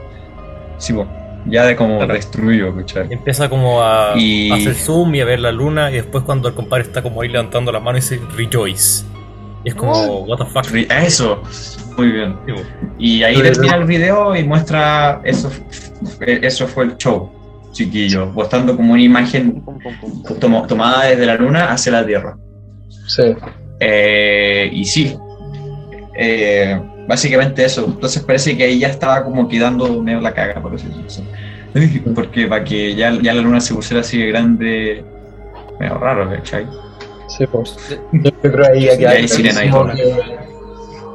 sí, vos, ya de como Claro. destruido, ¿cachai? Empieza como a Y- a hacer zoom y a ver la luna y después cuando el compadre está como ahí levantando la mano dice rejoice. Y es como, what the fuck. Eso, muy bien. Y ahí Pero- termina el video y muestra eso, fue- eso fue el show, chiquillos, mostrando como una imagen tomada desde la luna hacia la Tierra. Sí. Eh, y sí, eh, básicamente eso. Entonces parece que ahí ya estaba como quedando medio la caga, por así decirlo. Porque para que ya, ya la luna se pusiera así de grande, medio raro, ¿cachai? Sí, pues. Yo creo ahí ya Y hay que sirena ¿no? que,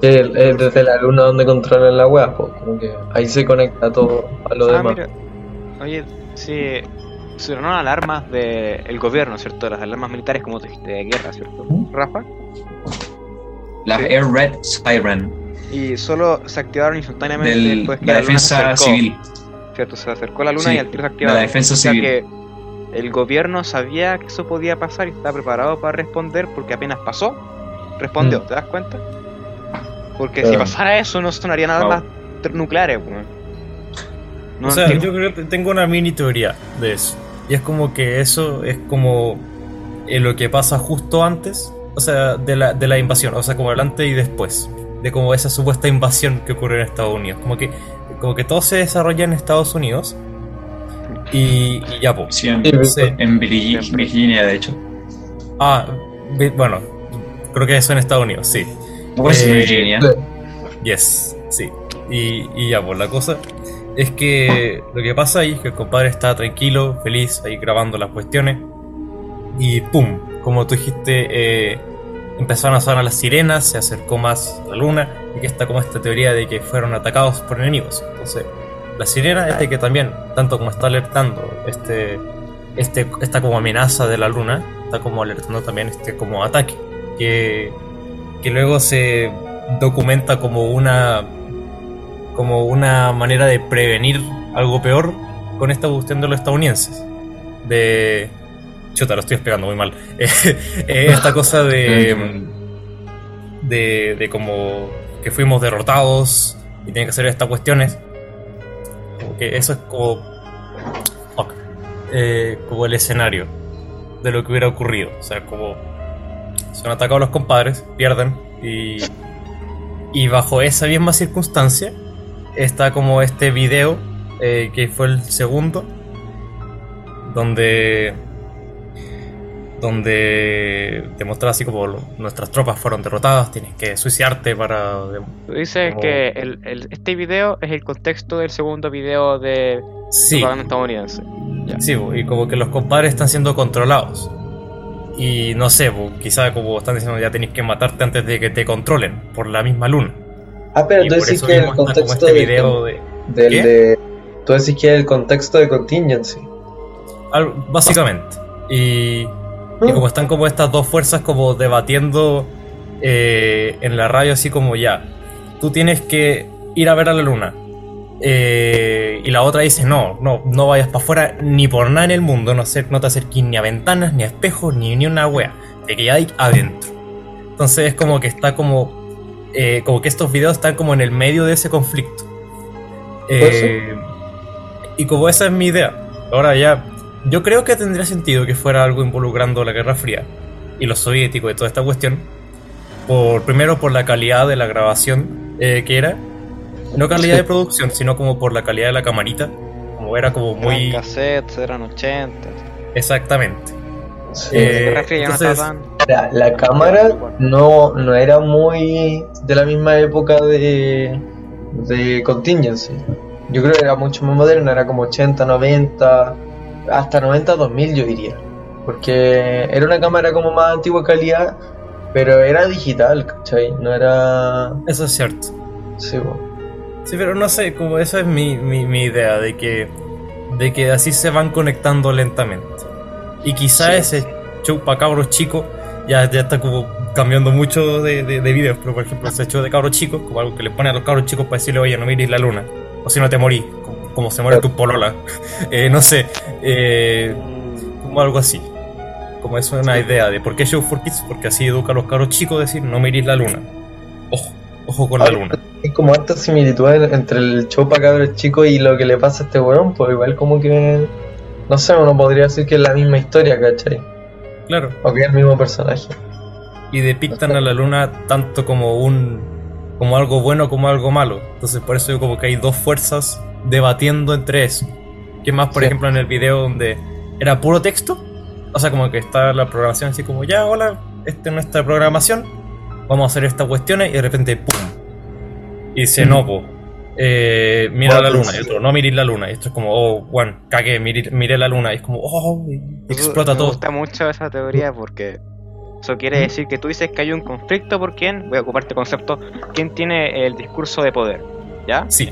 el- es desde la luna donde controlan la wea, pues, como que ahí se conecta todo a lo Ah, demás. mira. Oye, sí. Sonaron alarmas del gobierno, ¿cierto? Las alarmas militares, como tú dijiste, de guerra, ¿cierto? Rafa. La Sí. Air Red Siren Y solo se activaron instantáneamente de después que la la luna se defensa acercó, civil. ¿cierto? Se acercó la luna Sí, y al tiro se activaron. la defensa O sea civil. que el gobierno sabía que eso podía pasar y estaba preparado para responder porque apenas pasó, respondió, Mm. ¿te das cuenta? Porque si pasara eso no sonarían alarmas ter- nucleares, weón. No o sea, entiendo. yo creo que tengo una mini teoría de eso. Y es como que eso es como eh, lo que pasa justo antes, o sea, de la, de la invasión, o sea, como el antes y después, de como esa supuesta invasión que ocurrió en Estados Unidos. Como que, como que todo se desarrolla en Estados Unidos y, y ya, pues. Sí, en, Virginia, de hecho. Ah, bueno, creo que eso en Estados Unidos, sí. Pues Eh, Virginia. Yes, sí. Y, y ya, pues la cosa es que lo que pasa ahí es que el compadre está tranquilo, feliz, ahí grabando las cuestiones. Y pum, como tú dijiste, eh, empezaron a sonar las sirenas, se acercó más la luna, y que está como esta teoría de que fueron atacados por enemigos. Entonces, la sirena es de que también, tanto como está alertando este, este, esta como amenaza de la luna, está como alertando también este como ataque. Que, que luego se documenta como una como una manera de prevenir algo peor con esta cuestión de los estadounidenses. De chuta lo estoy explicando muy mal. [laughs] Esta [laughs] cosa de de, de como que fuimos derrotados y tienen que hacer estas cuestiones. Como que eso es como fuck, eh, como el escenario de lo que hubiera ocurrido. O sea como son atacados los compadres pierden y y bajo esa misma circunstancia está como este video, eh, que fue el segundo, donde donde demuestra así como lo- nuestras tropas fueron derrotadas, tienes que suicidarte para... Tú dices Como- que el, el- este video es el contexto del segundo video de Sí, estadounidense. Sí, y como que los compadres están siendo controlados. Y no sé, quizá como están diciendo ya tenéis que matarte antes de que te controlen por la misma luna. Ah, pero y tú decís que el contexto este video de... del de. Tú decís que el contexto de contingency. Al- básicamente. Y, Mm. y como están como estas dos fuerzas como debatiendo eh, en la radio así como ya, tú tienes que ir a ver a la luna. Eh, y la otra dice, no, no, no vayas para afuera ni por nada en el mundo, no, no te acerques ni a ventanas, ni a espejos, ni, ni una wea. Te quedáis adentro. Entonces es como que está como... eh, como que estos videos están como en el medio de ese conflicto. Eh, y como esa es mi idea. Ahora ya, yo creo que tendría sentido que fuera algo involucrando la Guerra Fría y los soviéticos y toda esta cuestión. Por, primero por la calidad de la grabación que era. No calidad Sí. de producción, sino como por la calidad de la camarita. Como era como muy... Eran cassettes, eran 80. Exactamente. Sí. Eh, entonces- Ahora, la cámara no, no era muy de la misma época de, de contingency. Yo creo que era mucho más moderna, era como 80, 90, hasta 90, 2000 yo diría. Porque era una cámara como más antigua calidad, pero era digital, ¿cachai? No era... Eso es cierto. Sí, bo. Sí, pero no sé, como esa es mi, mi, mi idea de que, de que así se van conectando lentamente. Y quizá Sí. ese show para cabros chicos ya, ya está como cambiando mucho de, de, de videos, pero por ejemplo ese show de cabros chicos, como algo que le pone a los cabros chicos para decirle, oye, no mires la luna, o si no te morís, como, como se muere tu polola. [laughs] Eh, no sé, eh, como algo así. Como es una idea de por qué Show for Kids, porque así educa a los cabros chicos decir, no mires la luna. Ojo, ojo con la luna. Hay como harta similitud en- entre el show para cabros chicos y lo que le pasa a este weón, pues igual como que... No sé, uno podría decir que es la misma historia, ¿cachai? Claro. O que es el mismo personaje. y depictan a la luna tanto como un como algo bueno como algo malo. Entonces por eso yo como que hay dos fuerzas debatiendo entre eso. Que más, por Sí. ejemplo, en el video donde era puro texto. O sea, como que está la programación así como, ya, hola, esta es nuestra programación. Vamos a hacer estas cuestiones y de repente, ¡pum! Y dice, no, po. eh, mira la luna. sí. Y otro, no miréis la luna. Y esto es como, oh, Juan, cagué, miré, miré la luna. Y es como, oh, explota me todo. gusta mucho esa teoría porque eso quiere decir que tú dices que hay un conflicto por quién, voy a ocupar este concepto, quién tiene el discurso de poder, ¿ya? Sí.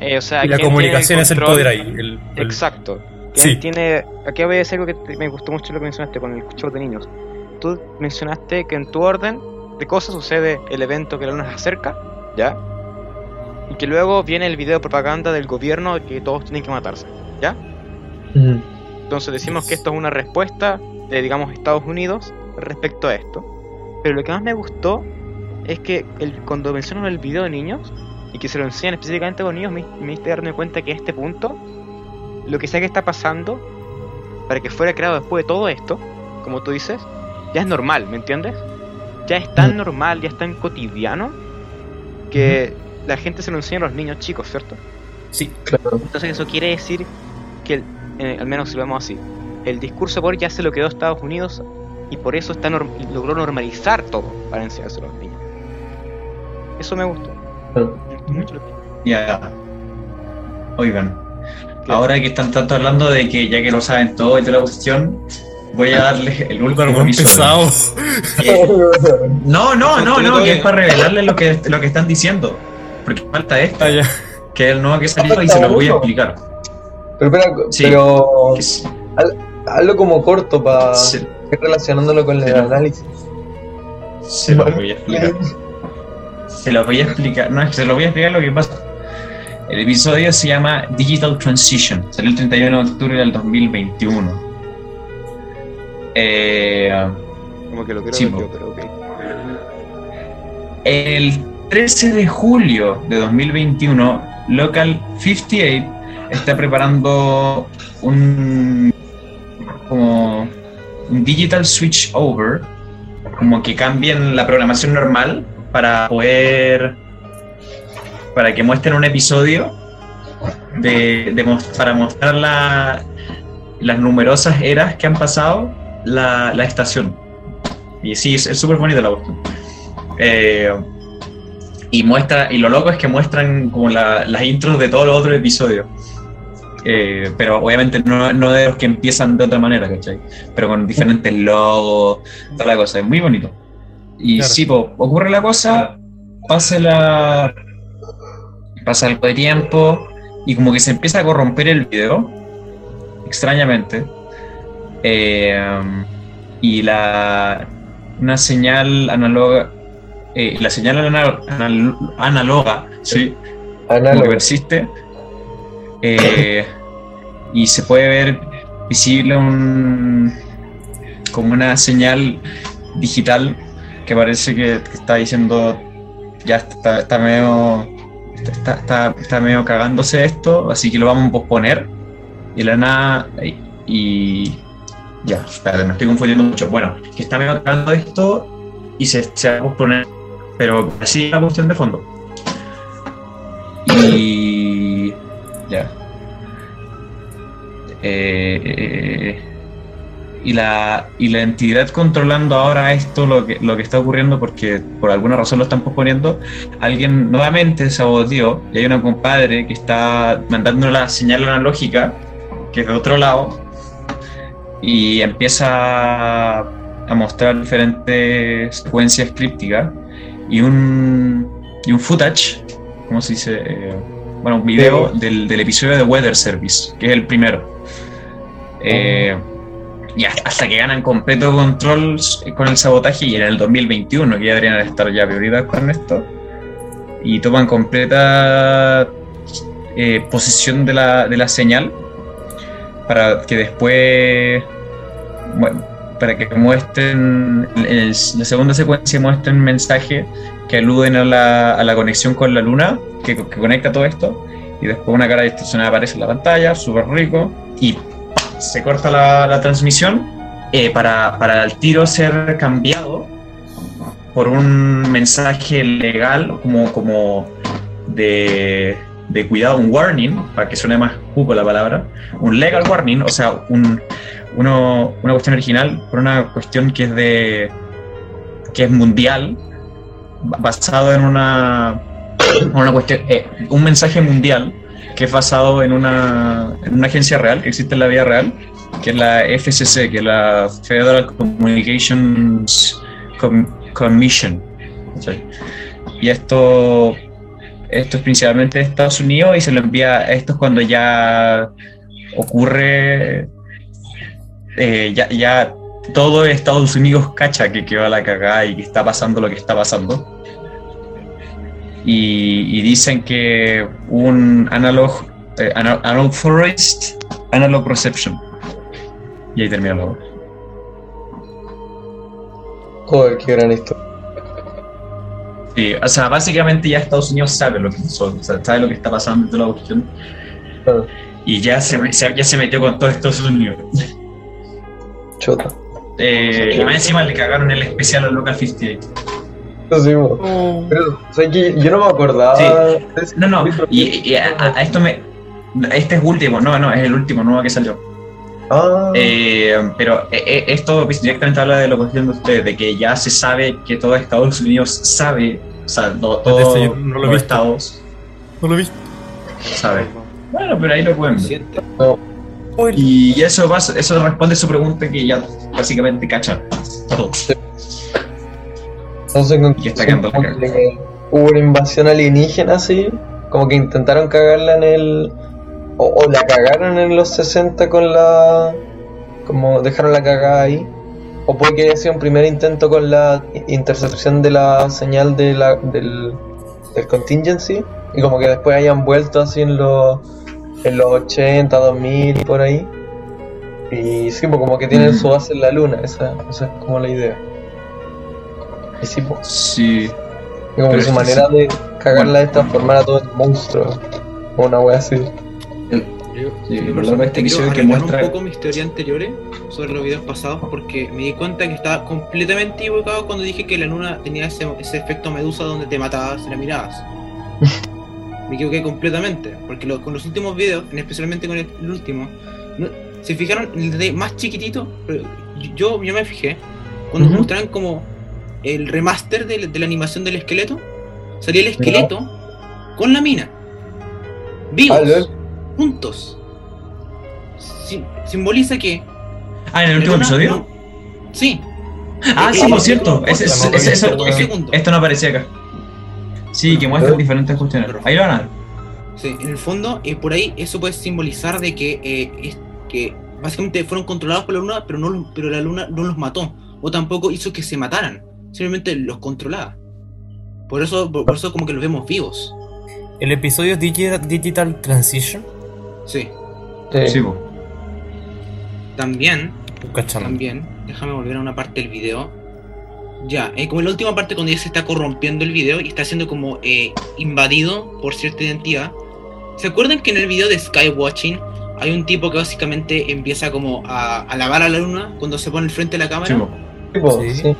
Eh, o sea, Y la comunicación es el poder ahí. el- el- Exacto. ¿Quién Sí. tiene... Aquí voy a decir algo que me gustó mucho lo que mencionaste con el show de niños. Tú mencionaste que en tu orden de cosas sucede el evento que la luna se acerca, ¿ya? Y que luego viene el video de propaganda del gobierno que todos tienen que matarse, ¿ya? Entonces decimos que esto es una respuesta de, digamos, Estados Unidos respecto a esto. Pero lo que más me gustó es que el, cuando mencionan el video de niños y que se lo enseñan específicamente los niños, me, me diste darme cuenta que a este punto, lo que sea que está pasando, para que fuera creado después de todo esto, como tú dices, ya es normal, ¿me entiendes? Ya es tan Mm. normal, ya es tan cotidiano, que la gente se lo enseña a los niños chicos, ¿cierto? Sí, Claro. Entonces eso quiere decir que, el- eh, al menos si lo vemos así, el discurso por ya se lo quedó a Estados Unidos y por eso está norm- logró normalizar todo para enseñárselo a los niños. Eso me gustó. Claro. Ya. Oigan, ahora que están tanto hablando de que ya que lo saben todo y toda la cuestión, voy a darles el último pesado. No, no, no, no, que es para revelarles lo que, lo que están diciendo. Porque falta esto, Ah, ya. que es el nuevo que salió y se lo voy a explicar. Pero, espera, Sí. pero hazlo como corto para ir relacionándolo con el análisis. se lo voy a explicar. Se lo voy a explicar. No, es que se lo voy a explicar lo que pasa. El episodio se llama Digital Transition. Salió el 31 de octubre del 2021. Eh, Como que lo quiero Sí, ver po. yo, pero ok. el 13 de julio de 2021, Local 58 está preparando un como un digital switch over, como que cambien la programación normal para poder para que muestren un episodio de, de para mostrar la- las numerosas eras que han pasado la, la estación. Y sí, es súper bonita la cuestión. Eh, y muestra, y lo loco es que muestran como la- las intros de todos los otros episodios. Eh, pero obviamente no, no de los que empiezan de otra manera, ¿cachai? Pero con diferentes logos, toda la cosa, es muy bonito. Y Claro. sí, po, ocurre la cosa, pasa la. pasa algo de tiempo, y como que se empieza a corromper el video, extrañamente. Eh, y la. una señal análoga. eh, la señal anal- anal- análoga, sí, como que persiste. eh, y se puede ver visible un como una señal digital que parece que, que está diciendo ya está, está medio está, está, está medio cagándose esto, así que lo vamos a posponer. Y la nada y- ya, espérate, me estoy confundiendo mucho. Bueno, que está medio esto y se, se va a posponer, pero así la cuestión de fondo. Y ya. Eh, y, la, y la entidad controlando ahora esto, lo que, lo que está ocurriendo, porque por alguna razón lo están posponiendo, alguien nuevamente saboteó y hay una compadre que está mandando la señal analógica, que es de otro lado, y empieza a mostrar diferentes secuencias crípticas y un, y un footage, ¿cómo se dice? Eh, bueno, un video del, del episodio de Weather Service, que es el primero. Eh, y hasta que ganan completo control con el sabotaje y en el 2021, que ya deberían estar ya prioridad con esto, y toman completa eh, posesión de la, de la señal para que después para que muestren en la segunda secuencia muestren mensajes que aluden a la, a la conexión con la luna que, que conecta todo esto y después una cara distorsionada aparece en la pantalla súper rico y se corta la, la transmisión eh, para, para el tiro ser cambiado por un mensaje legal como, como de, de cuidado, un warning, para que suene más cupo la palabra, un legal warning, o sea, un, uno- una cuestión original por una cuestión que es de que es mundial, ba- basado en una, una cuestión, eh, un mensaje mundial que es basado en una, en una agencia real que existe en la vida real, que es la FCC, que es la Federal Communications Com- Commission. Y esto, esto es principalmente de Estados Unidos y se lo envía, esto es cuando ya ocurre, eh, ya, ya todo Estados Unidos cacha que quedó a la cagada y que está pasando lo que está pasando. Y, y dicen que un analog, eh, ana- unauthorized analog reception. Y ahí termina la obra. Joder, qué gran historia. Sí, o sea, básicamente ya Estados Unidos sabe lo que sea, sabe lo que está pasando en toda la cuestión. Y ya se, se- ya se metió con todo Estados Unidos. Chota. Eh, y más encima le cagaron el especial a Local 58. Eso sí, mo. Pero, o sea, que yo no me acordaba. Sí. de No, no, y, y a, a esto me. Este es último, no, no, es el último nuevo que salió. Ah, Eh, pero eh, eh, esto directamente habla de lo que diciendo ustedes, de que ya se sabe que todo Estados Unidos sabe, o sea, no- yo no lo he visto. estados No lo vi. saben. Bueno, pero ahí lo pueden ver. Y eso, pasa- eso responde a su pregunta que ya básicamente cachan todos. entonces, con- y está quedando la hubo una invasión alienígena así, como que intentaron cagarla en el. O, o la cagaron en los 60 con la. Como dejaron la cagada ahí. O puede que haya sido un primer intento con la intercepción de la señal de la, del, del contingency. Y como que después hayan vuelto así en los, en los 80, 2000 y por ahí. Y sí, pues como que tienen su base en la luna, esa, esa es como la idea. Y sí, pues, Sí, y como que su manera sí. de cagarla es transformar a todo en monstruo. O una wea así. Yo, Sí, de este quiero que muestra- un poco mis teorías anteriores sobre los videos pasados porque me di cuenta que estaba completamente equivocado cuando dije que la luna tenía ese, ese efecto medusa donde te matabas y la mirabas. [laughs] Me equivoqué completamente. Porque lo- con los últimos videos, en- especialmente con el, el último, no- se fijaron en el detalle más chiquitito. Pero yo, yo me fijé. Cuando Ujú. mostraron como el remaster de, de la animación del esqueleto, salía el esqueleto con la mina. Vivos. Ah, juntos. Si- simboliza que. Ah, en el último episodio. no- Sí. Ah, Eh, sí, por cierto. es que segundo. esto no aparecía acá. Sí, que muestran diferentes cuestiones. Ahí lo van a ver. Sí, en el fondo, eh, por ahí eso puede simbolizar de que, eh, es- que básicamente fueron controlados por la luna, pero, no, pero la luna no los mató. O tampoco hizo que se mataran. Simplemente los controlaba. Por eso, por, por eso como que los vemos vivos. El episodio es Digi- Digital Transition. Sí. Sí. También, también, déjame volver a una parte del video. Ya, eh, como en la última parte cuando ya se está corrompiendo el video y está siendo como eh, invadido por cierta identidad. ¿Se acuerdan que en el video de Skywatching hay un tipo que básicamente empieza como a alabar a la luna cuando se pone frente de la cámara? Sí. sí.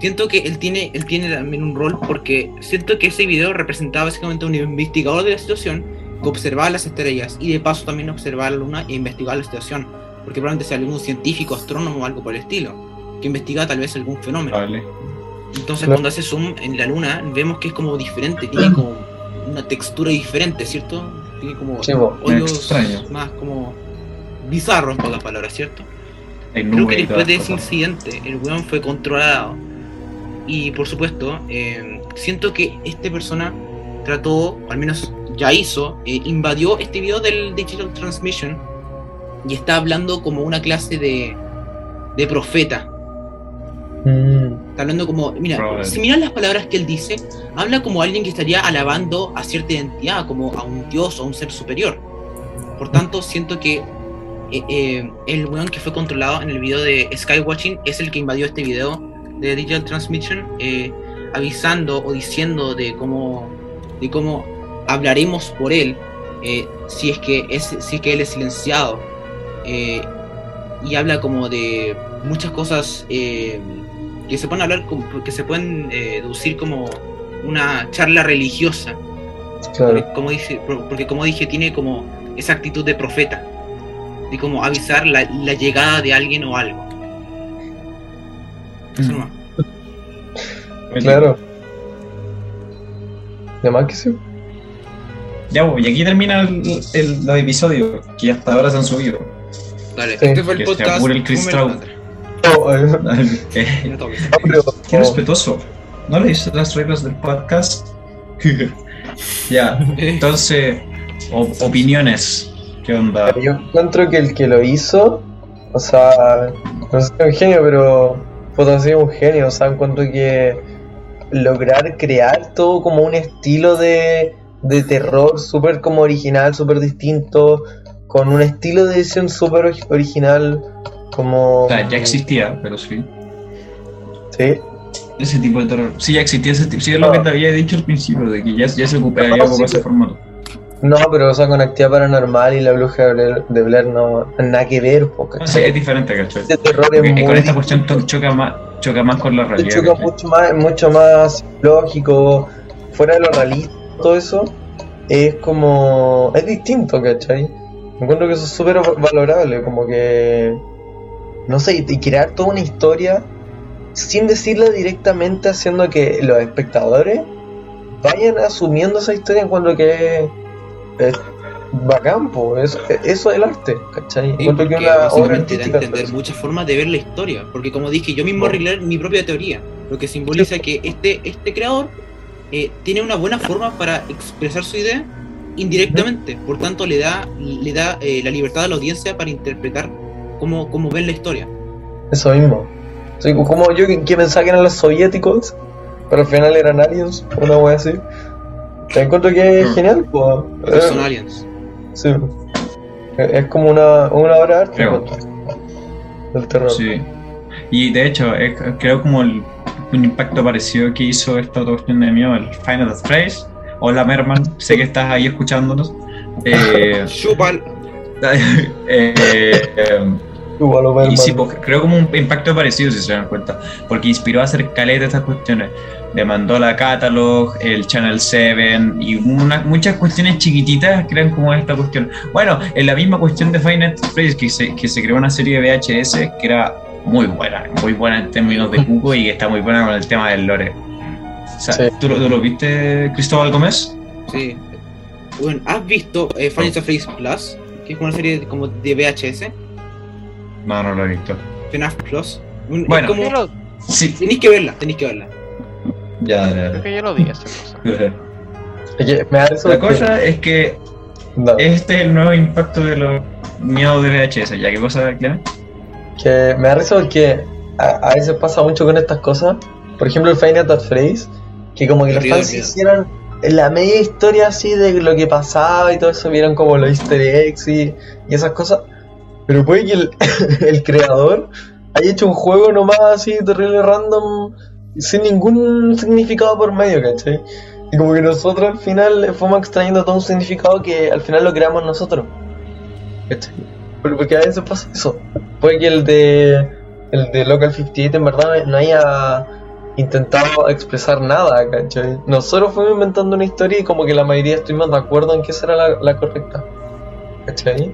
Siento que él tiene, él tiene también un rol porque siento que ese video representaba básicamente a un investigador de la situación que observaba las estrellas y de paso también observaba la luna e investigaba la situación. Porque probablemente sea algún científico, astrónomo o algo por el estilo, que investiga tal vez algún fenómeno. Vale. Entonces Claro. cuando hace zoom en la luna vemos que es como diferente, tiene como una textura diferente, ¿cierto? Tiene como Sí, hoyos más como bizarros, en pocas palabras, ¿cierto? Creo que después de las ese incidente, el weón fue controlado. Y por supuesto, eh, siento que esta persona trató, o al menos ya hizo, eh, invadió este video del Digital Transmission y está hablando como una clase de, de profeta. Mm, Está hablando como, mira, si miras las palabras que él dice, habla como alguien que estaría alabando a cierta identidad, como a un dios o a un ser superior. Por tanto, siento que eh, eh, el weón que fue controlado en el video de Skywatching es el que invadió este video de Digital Transmission, eh, avisando o diciendo de cómo, de cómo hablaremos por él eh, si es que es, si es que él es silenciado. Eh, y habla como de muchas cosas eh, que se pueden hablar como- que se pueden eh, deducir como una charla religiosa claro. porque como dice por- porque como dije tiene como esa actitud de profeta de como avisar la, la llegada de alguien o algo Eso nomás. [laughs] Claro. ¿De más que sí? Ya, pues, y aquí termina el, el, los episodios que hasta ahora se han subido. Dale, Sí. este fue el podcast apure el Chris número- Eh, pero- Qué respetuoso. ¿No leíste las reglas del podcast? [laughs] ya, entonces, o- opiniones. ¿Qué onda? Yo encuentro que el que lo hizo, o sea, no sé si es un genio, pero puedo decir un genio, o sea, encuentro que lograr crear todo como un estilo de, de terror súper como original, súper distinto, con un estilo de edición súper ori- original, como... O sea, ya existía, pero sí. Sí, Ese tipo de terror. Sí, ya existía ese tipo. Sí, es lo que te había dicho al principio, de que ya, ya se ocupaba No, sí, ese formato. no, pero o sea, con actividad paranormal y la bruja de Blair, de Blair no, nada que ver, porque No, sí, es diferente, este terror es muy con esta cuestión choca más, choca más con la realidad. choca ¿cachai? mucho más, mucho más lógico, fuera de lo realista, todo eso, es como, es distinto, ¿cachai? Encuentro que eso es súper valorable, como que, no sé, y crear toda una historia sin decirla directamente, haciendo que los espectadores vayan asumiendo esa historia, encuentro que es bacán, po, eso, eso es el arte, ¿cachai? Sí, que porque una obra artística. entender muchas formas de ver la historia. Porque como dije, yo mismo arreglé mi propia teoría. Lo que simboliza que este, este creador eh, tiene una buena forma para expresar su idea indirectamente. Por tanto, le da, le da eh, la libertad a la audiencia para interpretar cómo, cómo ven la historia. Eso mismo. Sí, como yo que, que pensaba que eran los soviéticos, pero al final eran aliens, una wea así. Te encuentro que es Mm. genial, pues. Son aliens. sí. Es como una, una obra de arte, pues, del terror. Sí. Y de hecho, es- creo como el- un impacto parecido que hizo esta otra cuestión de mío, el Final Phrase. Hola Merman, sé que estás ahí escuchándonos. [laughs] Eh, Chupal. [laughs] eh, eh, Igual lo Y sí, pues, creo como un impacto parecido, si se dan cuenta, porque inspiró a hacer caleta estas cuestiones. Demandó la Catalog, el Channel 7 y una- muchas cuestiones chiquititas eran como esta cuestión. Bueno, en la misma cuestión de Final Fantasy que se, que se creó una serie de VHS que era muy buena, muy buena en términos de cubo y que está muy buena con el tema del lore. O sea, Sí. ¿tú, lo- tú lo viste, Cristóbal Gómez? Sí. Bueno, ¿has visto eh, Final Fantasy Plus? Que es una serie de- como de VHS. No, no lo he visto. FNAF Plus. Un- Bueno. como- Yo lo- Sí, Tenéis que verla, tenéis que verla. ya, ya, creo ya. que yo lo vi esa cosa. Es que me da eso La que- cosa es que no, este es el nuevo impacto de los miedos de VHS. ¿Ya qué cosa, Clara? que me da risa porque a, a veces pasa mucho con estas cosas. Por ejemplo, el Final at Phrase, que como que los fans hicieron la media historia así de lo que pasaba y todo eso, vieron como los easter eggs y, y esas cosas. Pero puede que [laughs] el, creador haya hecho un juego nomás así terrible random, sin ningún significado por medio, ¿cachai? Y como que nosotros al final fuimos extrayendo todo un significado que al final lo creamos nosotros. ¿Cachai? Porque a veces pasa eso. Puede que el de el de Local 58 en verdad no haya intentado expresar nada, ¿cachai? Nosotros fuimos inventando una historia y como que la mayoría estuvimos de acuerdo en que esa era la, la correcta. ¿Cachai?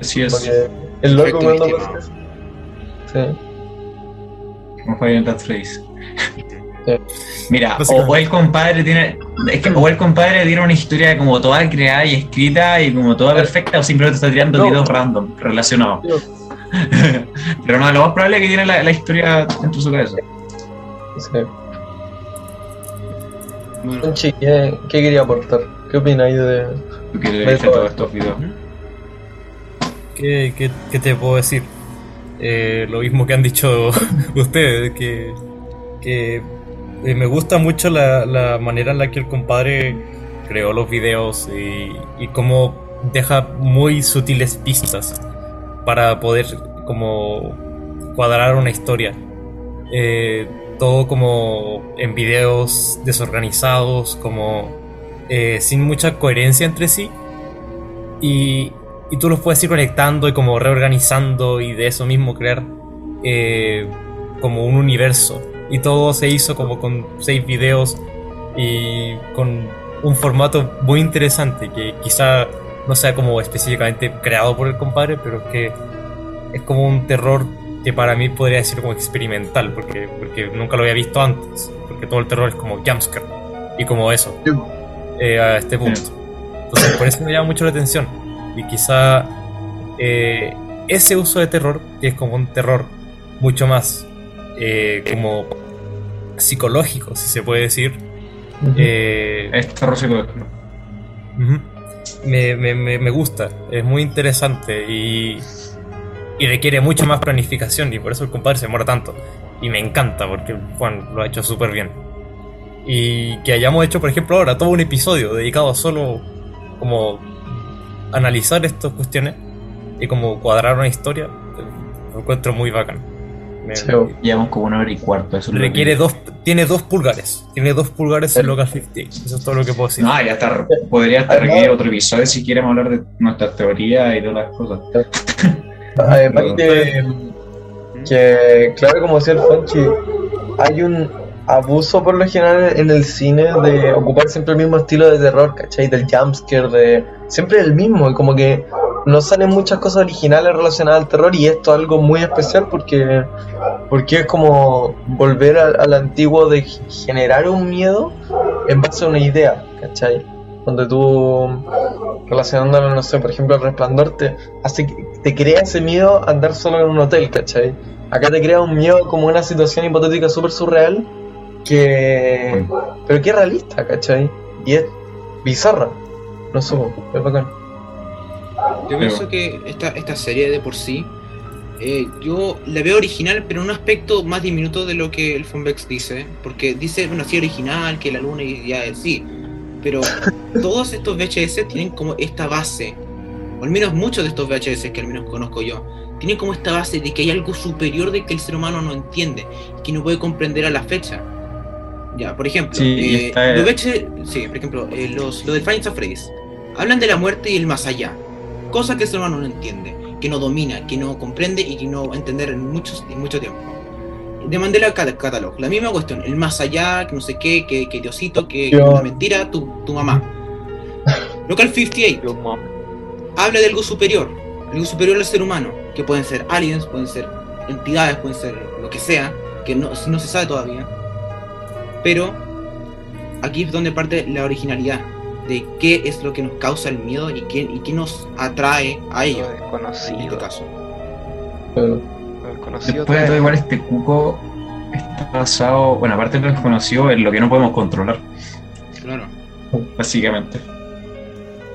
Así es. Porque el loco cuando pasa eso. Sí. Como Final Fantasy. Sí. Mira, o, el compadre tiene. Es que o el compadre tiene una historia como toda creada y escrita y como toda perfecta, o simplemente está tirando No. videos random relacionados. No. [laughs] Pero no, lo más probable es que tiene la, la historia dentro de su cabeza. sí. Bueno, ¿qué, qué quería aportar? ¿Qué opináis de.? Tú que viste puedo- todos estos videos. ¿Qué, qué- qué te puedo decir? Eh, lo mismo que han dicho [laughs] ustedes, que, que eh, me gusta mucho la, la manera en la que el compadre creó los videos y, y cómo deja muy sutiles pistas para poder como cuadrar una historia. Eh, todo como en videos desorganizados, como sin mucha coherencia entre sí. Y, y tú los puedes ir conectando y como reorganizando y de eso mismo crear eh, como un universo. Y todo se hizo como con seis videos y con un formato muy interesante que quizá no sea como específicamente creado por el compadre, pero que es como un terror que para mí podría decir como experimental, porque, porque nunca lo había visto antes, porque todo el terror es como jumpscare y como eso, eh, a este punto. Entonces por eso me llama mucho la atención. Y quizá eh, ese uso de terror, que es como un terror mucho más eh, como psicológico, si se puede decir, eh, Es terror psicológico. Me- me- me gusta, es muy interesante y, y requiere mucha más planificación y por eso el compadre se demora tanto. Y me encanta porque Juan lo ha hecho súper bien. Y que hayamos hecho, por ejemplo, ahora todo un episodio dedicado a solo como analizar estas cuestiones y como cuadrar una historia, lo encuentro muy bacán. Llevamos como una hora y cuarto. Eso es lo requiere dos, tiene dos pulgares, tiene dos pulgares en Local 58, eso es todo lo que puedo decir. No, ya está. Podría estar requerir otro episodio si queremos hablar de nuestras teorías y todas las cosas. Además que, claro, como decía el Fonchi, hay un abuso por lo general en el cine de ocupar siempre el mismo estilo de terror, ¿cachai? Del jumpscare, de siempre el mismo, y como que no salen muchas cosas originales relacionadas al terror y esto es algo muy especial porque, porque es como volver al, antiguo de generar un miedo en base a una idea, ¿cachai? Donde tú relacionándolo, no sé, por ejemplo, al resplandor te hace te crea ese miedo andar solo en un hotel, ¿cachai? Acá te crea un miedo como una situación hipotética súper surreal que... pero que realista, ¿cachai? Y es bizarra. No sé, es bacán. Yo pienso que esta, esta serie de por sí, eh, yo la veo original, pero en un aspecto más diminuto de lo que el Fonbex dice. Porque dice, bueno, sí, original, que la luna y ya sí. Pero [laughs] todos estos VHS tienen como esta base, o al menos muchos de estos VHS que al menos conozco yo, tienen como esta base de que hay algo superior de que el ser humano no entiende, que no puede comprender a la fecha. Ya, por ejemplo, Sí, eh, está- los VHS, sí, por ejemplo, eh, los, los del Final Fantasy hablan de la muerte y el más allá cosa que el ser humano no entiende. que no domina, que no comprende y que no va a entender en, muchos, en mucho tiempo. De Mandela Cat- Catalog, la misma cuestión, el más allá, que no sé qué, que, que Diosito, que, que Yo- una mentira, tu, tu mamá. [laughs] Local 58 Yo, habla de algo superior, algo superior al ser humano, que pueden ser aliens, pueden ser entidades, pueden ser lo que sea, que no, no se sabe todavía. Pero aquí es donde parte la originalidad de qué es lo que nos causa el miedo y qué, y qué nos atrae a Lo ellos, en este desconocido. caso. Claro. Lo desconocido Después de todo, igual este cuco está basado, bueno, aparte de lo desconocido, en lo que no podemos controlar, Claro. básicamente.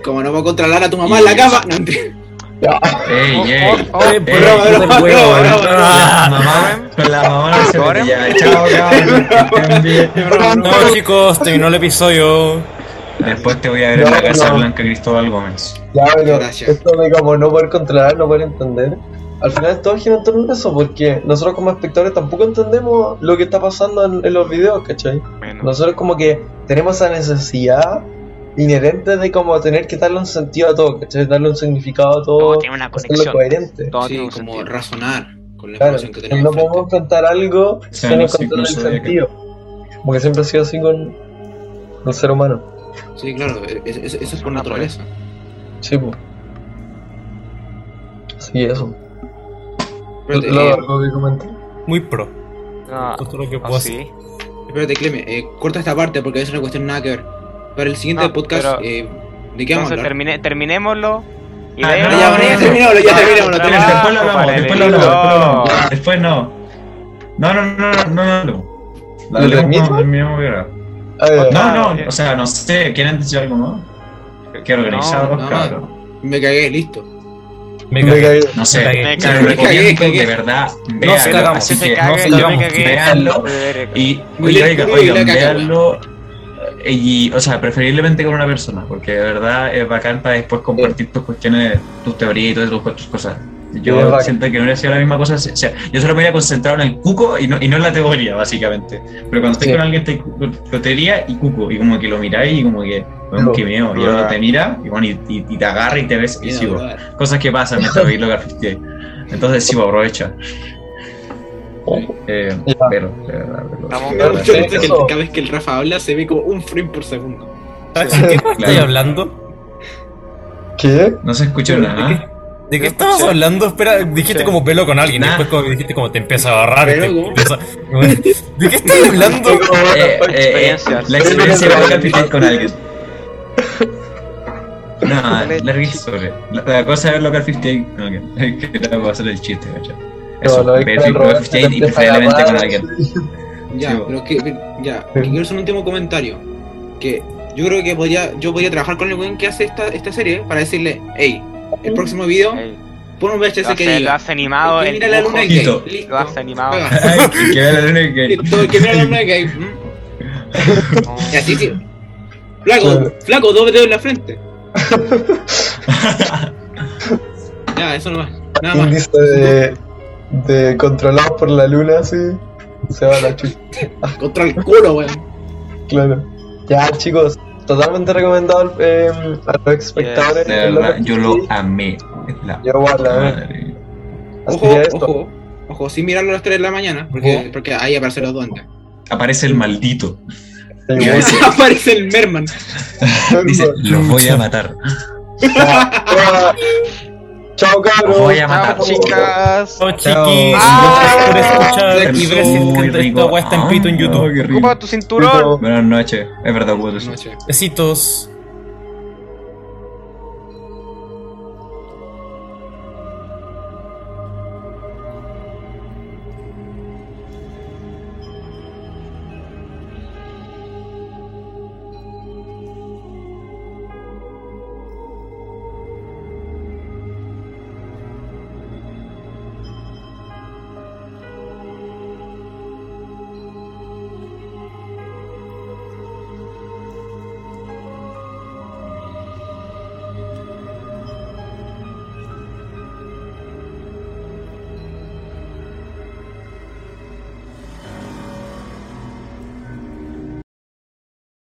Como no puedo controlar a tu mamá en la cama, no entiendo. ¡Ey, Oh, ey! oh, oh, la mamá no chicos, terminó el episodio. Después te voy a ver en la Casa no. Blanca Cristóbal Gómez. Ya, pero Gracias. esto de como no poder controlar, no poder entender. Al final todo gira en torno a eso, porque nosotros como espectadores tampoco entendemos lo que está pasando en, en los videos, ¿cachai? Bueno, Nosotros como que tenemos esa necesidad inherente de como tener que darle un sentido a todo, ¿cachai? Darle un significado a todo, todo tiene una hacerlo conexión. coherente. Todo Sí, tiene un como sentido. razonar con la Claro, información que no tenemos. podemos enfrente. enfrentar algo sea, sin no encontrar el sentido. Como que siempre ha sido así con el ser humano. Sí, claro, es- es- eso es por naturaleza. Sí, pues. Sí, eso. Espérate, ¿Lo eh, algo que comentar? Muy pro. No, Esto es lo que oh, puedo hacer. sí. Espérate, Cleme, eh, corta esta parte porque es una cuestión nada que ver. Para el siguiente No, podcast, pero- eh, ¿de qué vamos a hablar? termine, terminémoslo. Y Ah, de no, ya, vamos bueno, ya a- terminémoslo, ya Después lo hablamos, después lo hablamos, después no. No, no, no, no, no, no, no. ¿Lo ver, No, Ah, no, bien. o sea, no sé, ¿quieren decir algo más? Qué organizados, no, cabrón. Me cagué, listo. Me me cagué. No sé, Me cagué. Me cagué, cagué. de verdad, véanlo, así que no véanlo y, oigan, oigan, véanlo y, o sea, preferiblemente con una persona, porque de verdad es bacán para después compartir tus cuestiones, tus teorías y todas tus, cosas. Es Yo siento que no hubiera sido la misma cosa, o sea, yo solo me hubiera concentrado en el cuco y no, y no en la teoría, básicamente. Pero cuando estoy Sí. con alguien, estoy con teoría y cuco, y como que lo miráis y como que, bueno, No. que miedo, y otro te mira y, bueno, y, y- y te agarra y te ves y sigo. Cosas que pasan Local 58. Entonces sí, aprovecha. Eh, pero, cada vez que el Rafa habla se ve como un frame por segundo. ¿Sabes ¿De qué estoy Claro. hablando? ¿Qué? No se escuchó nada. ¿De qué estabas hablando? Espera, dijiste como pelo con alguien. Nah. Después como dijiste como te empieza a agarrar. empieza- ¿De qué estoy hablando? [laughs] Eh, eh, eh, Experiencias. la experiencia de 58 con alguien. [laughs] No, larga historia. La, la cosa es Local 58 con alguien. [laughs] Que era para hacer el chiste, ¿cachai? Eso, lo ver que Local Roberto 58 y preferiblemente con alguien. [laughs] Ya, Sí, pero que, ya, que quiero hacer un último comentario. Que yo creo que podría, yo podría trabajar con el weón que hace esta, esta serie para decirle, hey, el próximo video, pon un VHS Lo que hace, lo diga. hace animado. que el mira la luna Listo. gay. Listo. Lo hace animado. Ay, que vea la luna y que. Listo, que mira la luna es gay. No. [laughs] Y así sí. Flaco, flaco, dos dedos en la frente. [laughs] Ya, eso no más. Nada más. Índice de, de controlados por la luna, así. Se va a la chucha. [laughs] Contra el culo, weón. Claro. Ya, chicos, totalmente recomendado eh, a los espectadores. Yo lo 58. amé. La Yo igual, a ver. madre. Así Ojo, ojo, ojo, sin mirarlo a las 3 de la mañana, porque, porque ahí aparecen los duendes. Aparece el maldito. Sí. [laughs] Aparece el Merman. Dice, los voy a matar. Chao, cabros. Voy a matar. Chao, chicas. Chao, chiquis. Gracias por escuchar esta weá está en pito en Ah, YouTube. Ocupa tu cinturón. Buenas noches. Es verdad, puedo decir. Noche. Besitos.